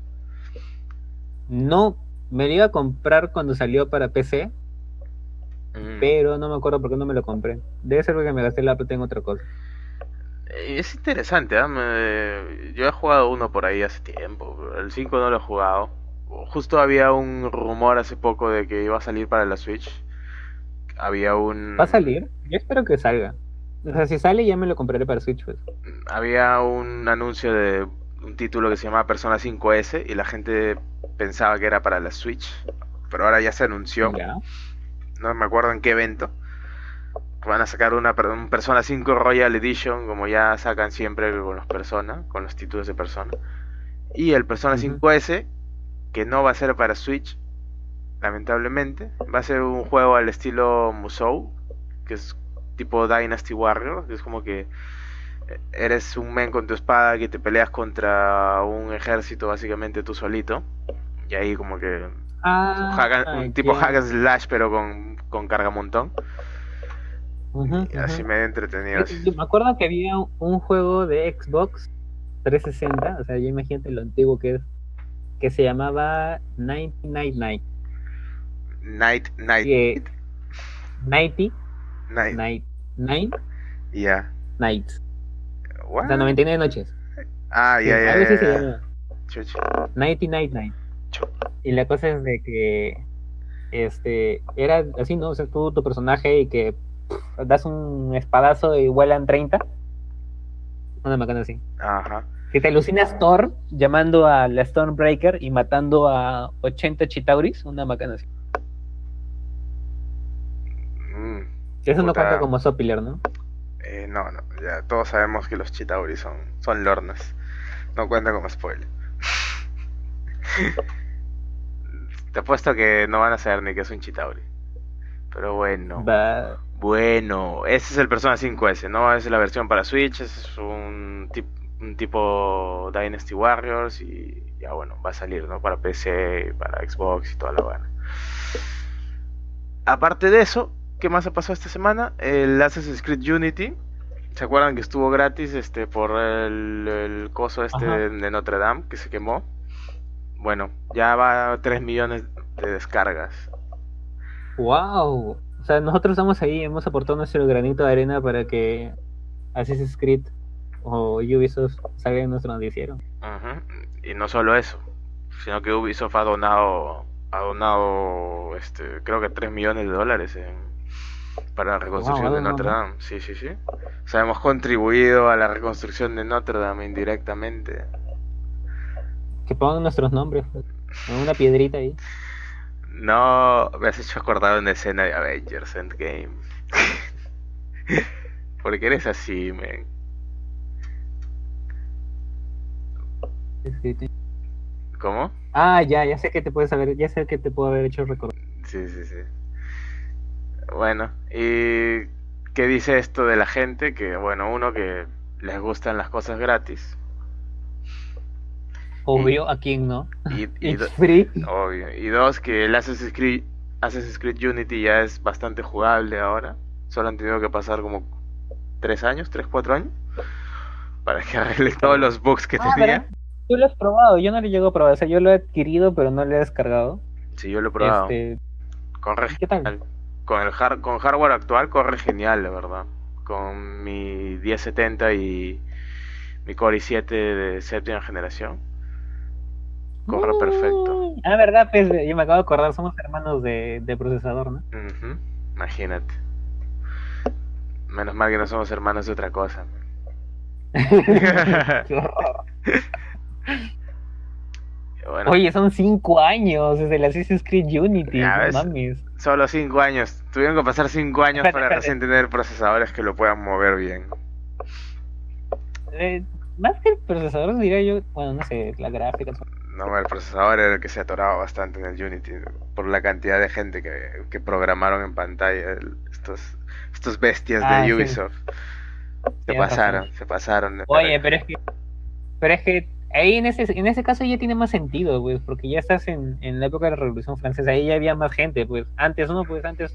No, me lo iba a comprar cuando salió para PC, Mm. pero no me acuerdo por qué no me lo compré. Debe ser porque me gasté la plata en otra cosa. Eh, Es interesante. Me- Yo he jugado uno por ahí hace tiempo, el 5 no lo he jugado. Justo había un rumor hace poco de que iba a salir para la Switch. Había un... ¿Va a salir? Yo espero que salga. O sea, si sale ya me lo compraré para Switch, pues. Había un anuncio de un título que se llamaba Persona 5S y la gente pensaba que era para la Switch. Pero ahora ya se anunció, Ya. no me acuerdo en qué evento. Van a sacar una un Persona 5 Royal Edition, como ya sacan siempre con los Persona, con los títulos de Persona. Y el Persona Ujú. 5S, que no va a ser para Switch, lamentablemente. Va a ser un juego al estilo Musou, que es tipo Dynasty Warrior, que es como que eh, eres un men con tu espada que te peleas contra un ejército básicamente tú solito. Y ahí como que Ah, un, hack and- un tipo ya. hack and slash pero con, con cargamontón. Y así ujú. medio entretenido. Yo me acuerdo que había un juego de Xbox 360, o sea, ya imagínate lo antiguo que es, que se llamaba 1999. Night, night, Que 90, night. night, nine Ya. nights. What? O sea, 99 noches. Ah, ya, ya, a veces se llama Chucha. 1999. Chu- Y la cosa es de que este era así, ¿no? O sea, tú tu personaje y que pff, das un espadazo y vuelan 30. Una macana así. Ajá. Si te alucinas Thor llamando a la Stormbreaker y matando a 80 Chitauris, una macana así. Eso no cuenta como Sopiler, ¿no? eh, no, no, ya todos sabemos que los Chitauri son, son lornas. No cuenta como spoiler. Te apuesto que no van a saber ni que es un Chitauri. Pero bueno. Bueno, ese es el Persona 5S, ¿no? Es la versión para Switch, es un, tip- un tipo Dynasty Warriors y ya bueno, va a salir, ¿no? Para PC, para Xbox y toda la gana. Aparte de eso, ¿qué más ha pasado esta semana? El Assassin's Creed Unity. ¿Se acuerdan que estuvo gratis este por el, el coso este de, de Notre Dame que se quemó? Bueno, ya va a 3 millones de descargas. ¡Wow! O sea, nosotros estamos ahí, hemos aportado nuestro granito de arena para que Assassin's Creed o Ubisoft salga en nuestro noticiero. Ujú, Y no solo eso, sino que Ubisoft ha donado, ha donado, este, creo que 3 millones de dólares en- para la reconstrucción Wow, de no, no, Notre no. Dame. Sí, sí, sí. O sea, hemos contribuido a la reconstrucción de Notre Dame indirectamente. Que pongan nuestros nombres, pues, con una piedrita ahí. No, me has hecho acordar una escena de Avengers Endgame. Porque eres así, men. ¿Cómo? Ah, ya, ya sé que te puedes saber, ya sé que te puedo haber hecho recordar. Sí, sí, sí. Bueno, ¿y qué dice esto de la gente? Que, bueno, uno que les gustan las cosas gratis. Obvio, ¿a quién no? Y, y It's free. obvio. Y dos, que el Assassin's Creed, Assassin's Creed Unity ya es bastante jugable ahora. Solo han tenido que pasar como tres años, tres, cuatro años, para que arregle todos los bugs que Ah, tenía. Tú lo has probado, yo no lo llego a probar, o sea, yo lo he adquirido, pero no lo he descargado. Sí, yo lo he probado. Este, Corre ¿Qué tal? Con el con hardware actual corre genial, la verdad. Con mi 1070 y mi Core i7 de séptima generación. Corre perfecto. Ah, verdad, pues yo me acabo de acordar, somos hermanos de, de procesador, ¿no? Imagínate. Menos mal que no somos hermanos de otra cosa. Bueno, Oye, son cinco años desde el Assassin's Creed Unity, no mames. Solo 5 años. Tuvieron que pasar 5 años Espérate, para espérate. recién tener procesadores que lo puedan mover bien. Eh, más que el procesador, diría yo, bueno, no sé, la gráfica. No, el procesador era el que se atoraba bastante en el Unity por la cantidad de gente que, que programaron en pantalla el- estos, estos bestias Ah, de sí. Ubisoft. Se pasaron, se pasaron. de- Oye, pero es que, pero es que ahí en ese, en ese caso ya tiene más sentido, pues, porque ya estás en, en la época de la Revolución Francesa, ahí ya había más gente, pues, antes no, pues antes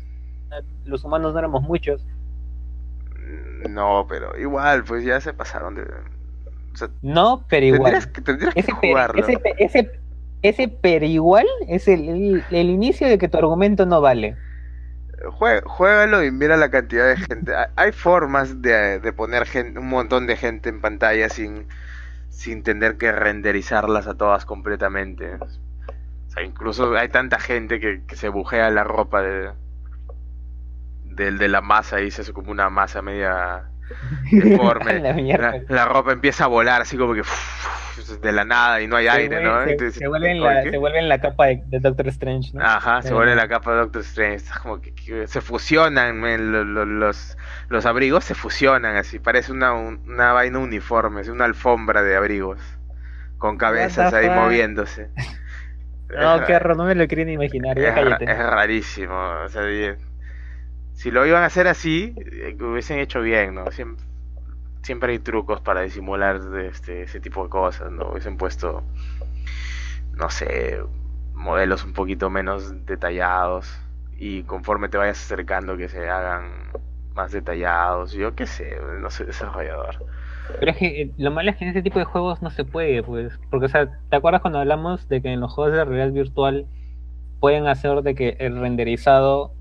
eh, los humanos no éramos muchos. No, pero igual, pues ya se pasaron de... o sea, No, pero igual. tendrías que, tendrías que Ese, per- jugarlo. ese, ese, ese pero igual es el, el, el inicio de que tu argumento no vale. Jue- Juégalo y mira la cantidad de gente. Hay- formas de, de poner gen- un montón de gente en pantalla sin, sin tener que renderizarlas a todas completamente. O sea, incluso hay tanta gente que, que se bujea la ropa de, del de la masa y se hace como una masa media deforme. La mierda. La, la ropa empieza a volar así como que de la nada y no hay Se aire, vuelve- ¿no? se- Entonces, se, vuelve en ¿por la, se vuelve en la capa de, de Doctor Strange, ¿no? Ajá, se Eh, vuelve la capa de Doctor Strange. Como que, que se fusionan, lo- lo- los, los abrigos se fusionan así. Parece una, un- una vaina uniforme, es una alfombra de abrigos. Con cabezas ahí fuck? moviéndose. No, qué ra- horror, no me lo quería ni imaginar, ya es, cállate. es rarísimo. O sea, y- si lo iban a hacer así, eh, hubiesen hecho bien, ¿no? Siempre, hay trucos para disimular este, ese tipo de cosas, ¿no? Hubiesen puesto, no sé, modelos un poquito menos detallados y conforme te vayas acercando que se hagan más detallados, yo qué sé, no soy desarrollador. Pero es que eh, lo malo es que en ese tipo de juegos no se puede, pues. Porque, o sea, ¿te acuerdas cuando hablamos de que en los juegos de realidad virtual pueden hacer de que el renderizado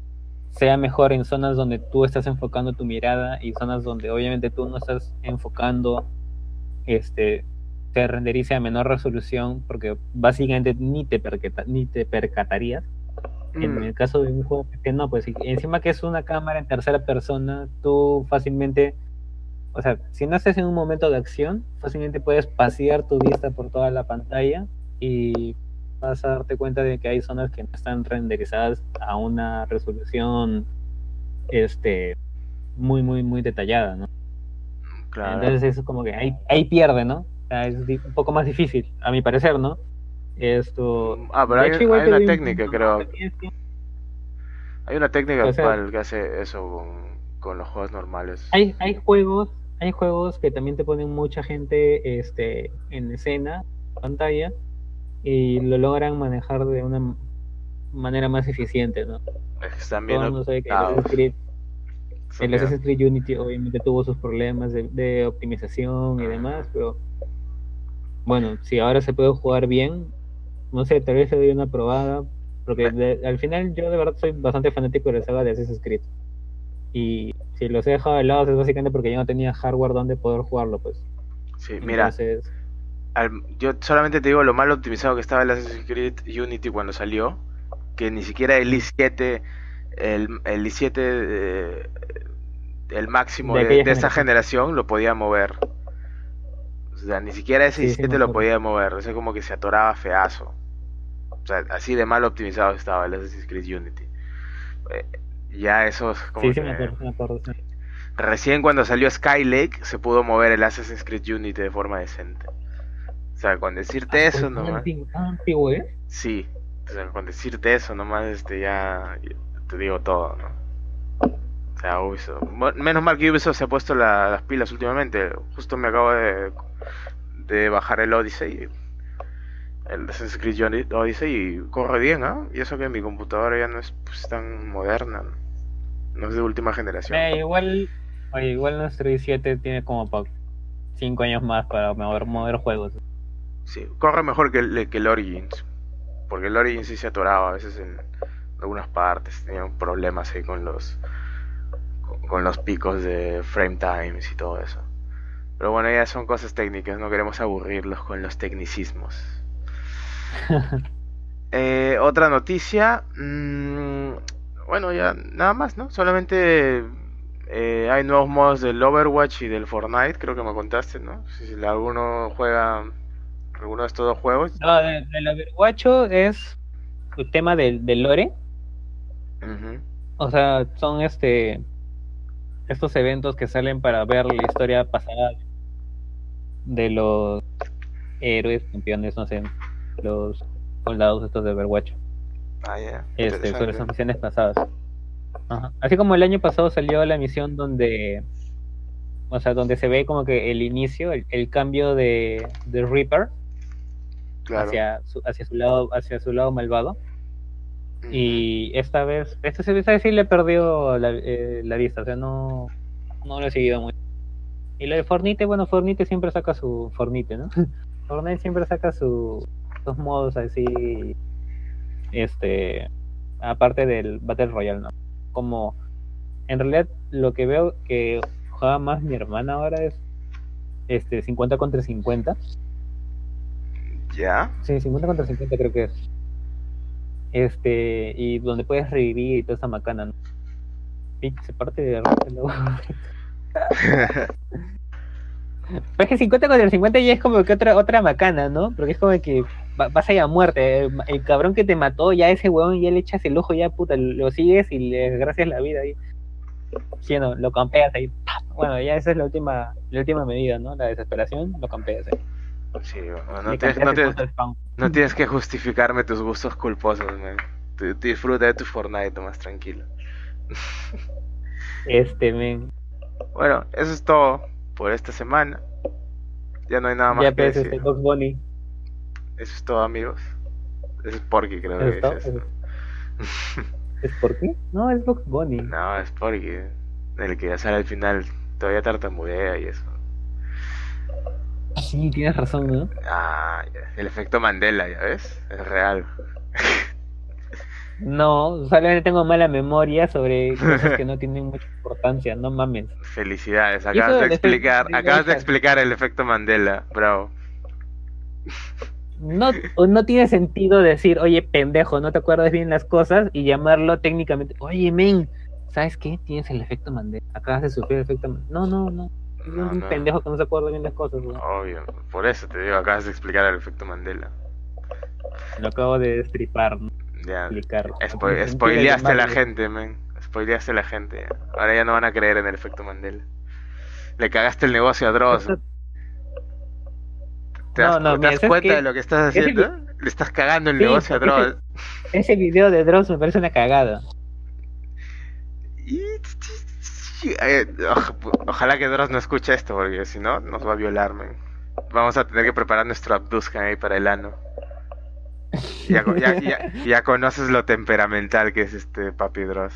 sea mejor en zonas donde tú estás enfocando tu mirada y zonas donde obviamente tú no estás enfocando, este, se renderice a menor resolución porque básicamente ni te, percata- ni te percatarías. En Mm. el caso de un juego que no, pues encima que es una cámara en tercera persona, tú fácilmente o sea, si no estás en un momento de acción, fácilmente puedes pasear tu vista por toda la pantalla y vas a darte cuenta de que hay zonas que no están renderizadas a una resolución este muy muy muy detallada, ¿no? Claro. Entonces es como que ahí, ahí pierde, ¿no? O sea, es un poco más difícil, a mi parecer, ¿no? Esto. Ah, pero hay- hecho, una un técnica, punto, creo. Hay una técnica O sea- actual que hace eso con, con los juegos normales. Hay, hay juegos, hay juegos que también te ponen mucha gente este, en escena, pantalla, y lo logran manejar de una manera más eficiente, ¿no? Están Todo el mundo sabe que el optados. Assassin's Creed, el Assassin's Creed Unity obviamente tuvo sus problemas de, de optimización y demás, pero bueno, si ahora se puede jugar bien, no sé, tal vez le doy una probada, porque de- al final yo de verdad soy bastante fanático de la saga de Assassin's Creed. Y si los he dejado de lado es básicamente porque yo no tenía hardware donde poder jugarlo, pues. Sí, mira, Entonces, al- yo solamente te digo lo mal optimizado que estaba el Assassin's Creed Unity cuando salió, que ni siquiera el i7, el, el i7, eh, el máximo De de, esta generación. lo podía mover. O sea, ni siquiera ese Sí, sí, i7 me lo podía mover, o sea, como que se atoraba feazo. O sea, así de mal optimizado estaba el Assassin's Creed Unity. Eh, ya eso es como sí, que- me acuerdo, me acuerdo. Recién cuando salió Skylake se pudo mover el Assassin's Creed Unity de forma decente. O sea, con decirte Ah, eso pues, tan nomás. antiguo, tan antiguo, ¿eh? Sí, o sea, con decirte eso nomás este ya te digo todo, ¿no? O sea, Ubisoft. Bueno, Menos mal que Ubisoft se ha puesto la- las pilas últimamente. Justo me acabo de, de bajar el Odyssey. El Assassin's Creed Odyssey y corre bien, ¿ah? Y eso que mi computadora ya no es pues, tan moderna. ¿no? No es de última generación. Eh, igual, oye, igual nuestro i7 tiene como para 5 años más para mover, mover juegos. Sí, corre mejor que el, que el Origins. Porque el Origins sí se atoraba a veces en algunas partes. Tenían problemas ahí con los con, con los picos de frame times y todo eso. Pero bueno, ya son cosas técnicas, no queremos aburrirlos con los tecnicismos. Eh, otra noticia. mm, bueno, ya nada más, ¿no? Solamente eh, hay nuevos modos del Overwatch y del Fortnite, creo que me contaste, ¿no? Si, si alguno juega alguno de estos dos juegos. No, de- del Overwatch es el tema del, del lore. O sea, son este estos eventos que salen para ver la historia pasada de los héroes, campeones, no sé, los soldados estos de Overwatch. Ah, ya. este, sobre esas misiones pasadas. Ajá. Así como el año pasado salió la misión donde, o sea, donde se ve como que el inicio, el, el cambio de, de Reaper Claro. hacia su, hacia su lado, hacia su lado malvado. Y esta vez, esta, esta vez sí le perdió la, eh, la vista, o sea, no, no lo he seguido mucho. Y lo de Fornite, bueno, Fornite siempre saca su Fornite, ¿no? Fortnite siempre saca su, sus modos así, este, aparte del Battle Royale, ¿no? Como, en realidad, lo que veo que juega más mi hermana ahora es, este, 50 contra 50. Ya. Sí, 50 contra 50 creo que es. Este, y donde puedes revivir y toda esa macana, ¿no? Y se parte de. Pero es que 50 contra 50 ya es como que otra, otra macana, ¿no? Porque es como que va- vas a ir a muerte. El, el cabrón que te mató, ya ese huevón, ya le echas el ojo, ya puta, lo sigues y le desgracias la vida ahí. Sí, no, lo campeas ahí. Bueno, ya esa es la última, la última medida, ¿no? La desesperación, lo campeas ahí. Sí, no, tienes, no no que justificarme tus gustos culposos, man. Tú- Disfruta de tu Fortnite más tranquilo. Este, men. Bueno, eso es todo por esta semana. Ya no hay nada más Ya que pues, decir. este Box Bunny. Eso es todo, amigos. Eso es Porky, creo ¿Eso que es todo? dice eso. ¿Es por qué? No, es Box Bunny. No, es Porky. El que ya sale al final todavía tartamudea y eso. Sí, tienes razón, ¿no? Ah, el efecto Mandela, ¿ya ves? Es real. No, solamente tengo mala memoria sobre cosas que no tienen mucha importancia, no mames. Felicidades, acabas de explicar, acabas de explicar el efecto Mandela, bravo. No, no tiene sentido decir, oye, pendejo, no te acuerdas bien las cosas y llamarlo técnicamente, oye, men, ¿sabes qué? Tienes el efecto Mandela, acabas de sufrir el efecto Mandela. No, no, no. No, un pendejo que no se acuerda bien las cosas. Obvio, por eso te digo, acabas de explicar el efecto Mandela. Lo acabo de destripar. Ya, spoileaste a la gente, men. Spoileaste a la gente. Ahora ya no van a creer en el efecto Mandela. Le cagaste el negocio a Dross. ¿Te das, no, no, ¿te das cuenta de lo que estás haciendo? Le estás cagando el negocio a Dross. Ese, video de Dross me parece una cagada. Ojalá que Dross no escuche esto, porque si no, nos va a violarme. Vamos a tener que preparar nuestro abduscan ahí para el ano. Ya, ya, conoces lo temperamental que es este Papi Dross.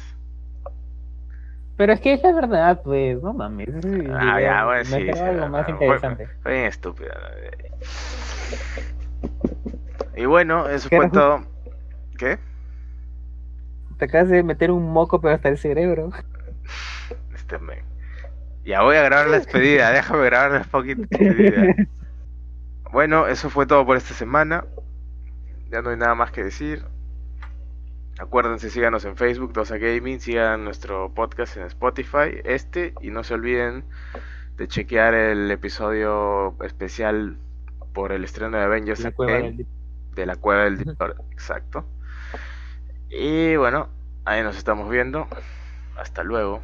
Pero es que es la verdad, pues, no mames. Ah, ya, bueno, sí. algo más interesante. Fue, bien estúpido. Y bueno, eso fue todo. ¿Qué? Te acabas de meter un moco, pero hasta el cerebro. Este. Ya voy a grabar la despedida, déjame grabar la fucking despedida. Bueno, eso fue todo por esta semana. Ya no hay nada más que decir. Acuérdense, síganos en Facebook, Dosa Gaming, sigan nuestro podcast en Spotify, este, y no se olviden de chequear el episodio especial por el estreno de Avengers la de la cueva del director, exacto. Y bueno, ahí nos estamos viendo. Hasta luego.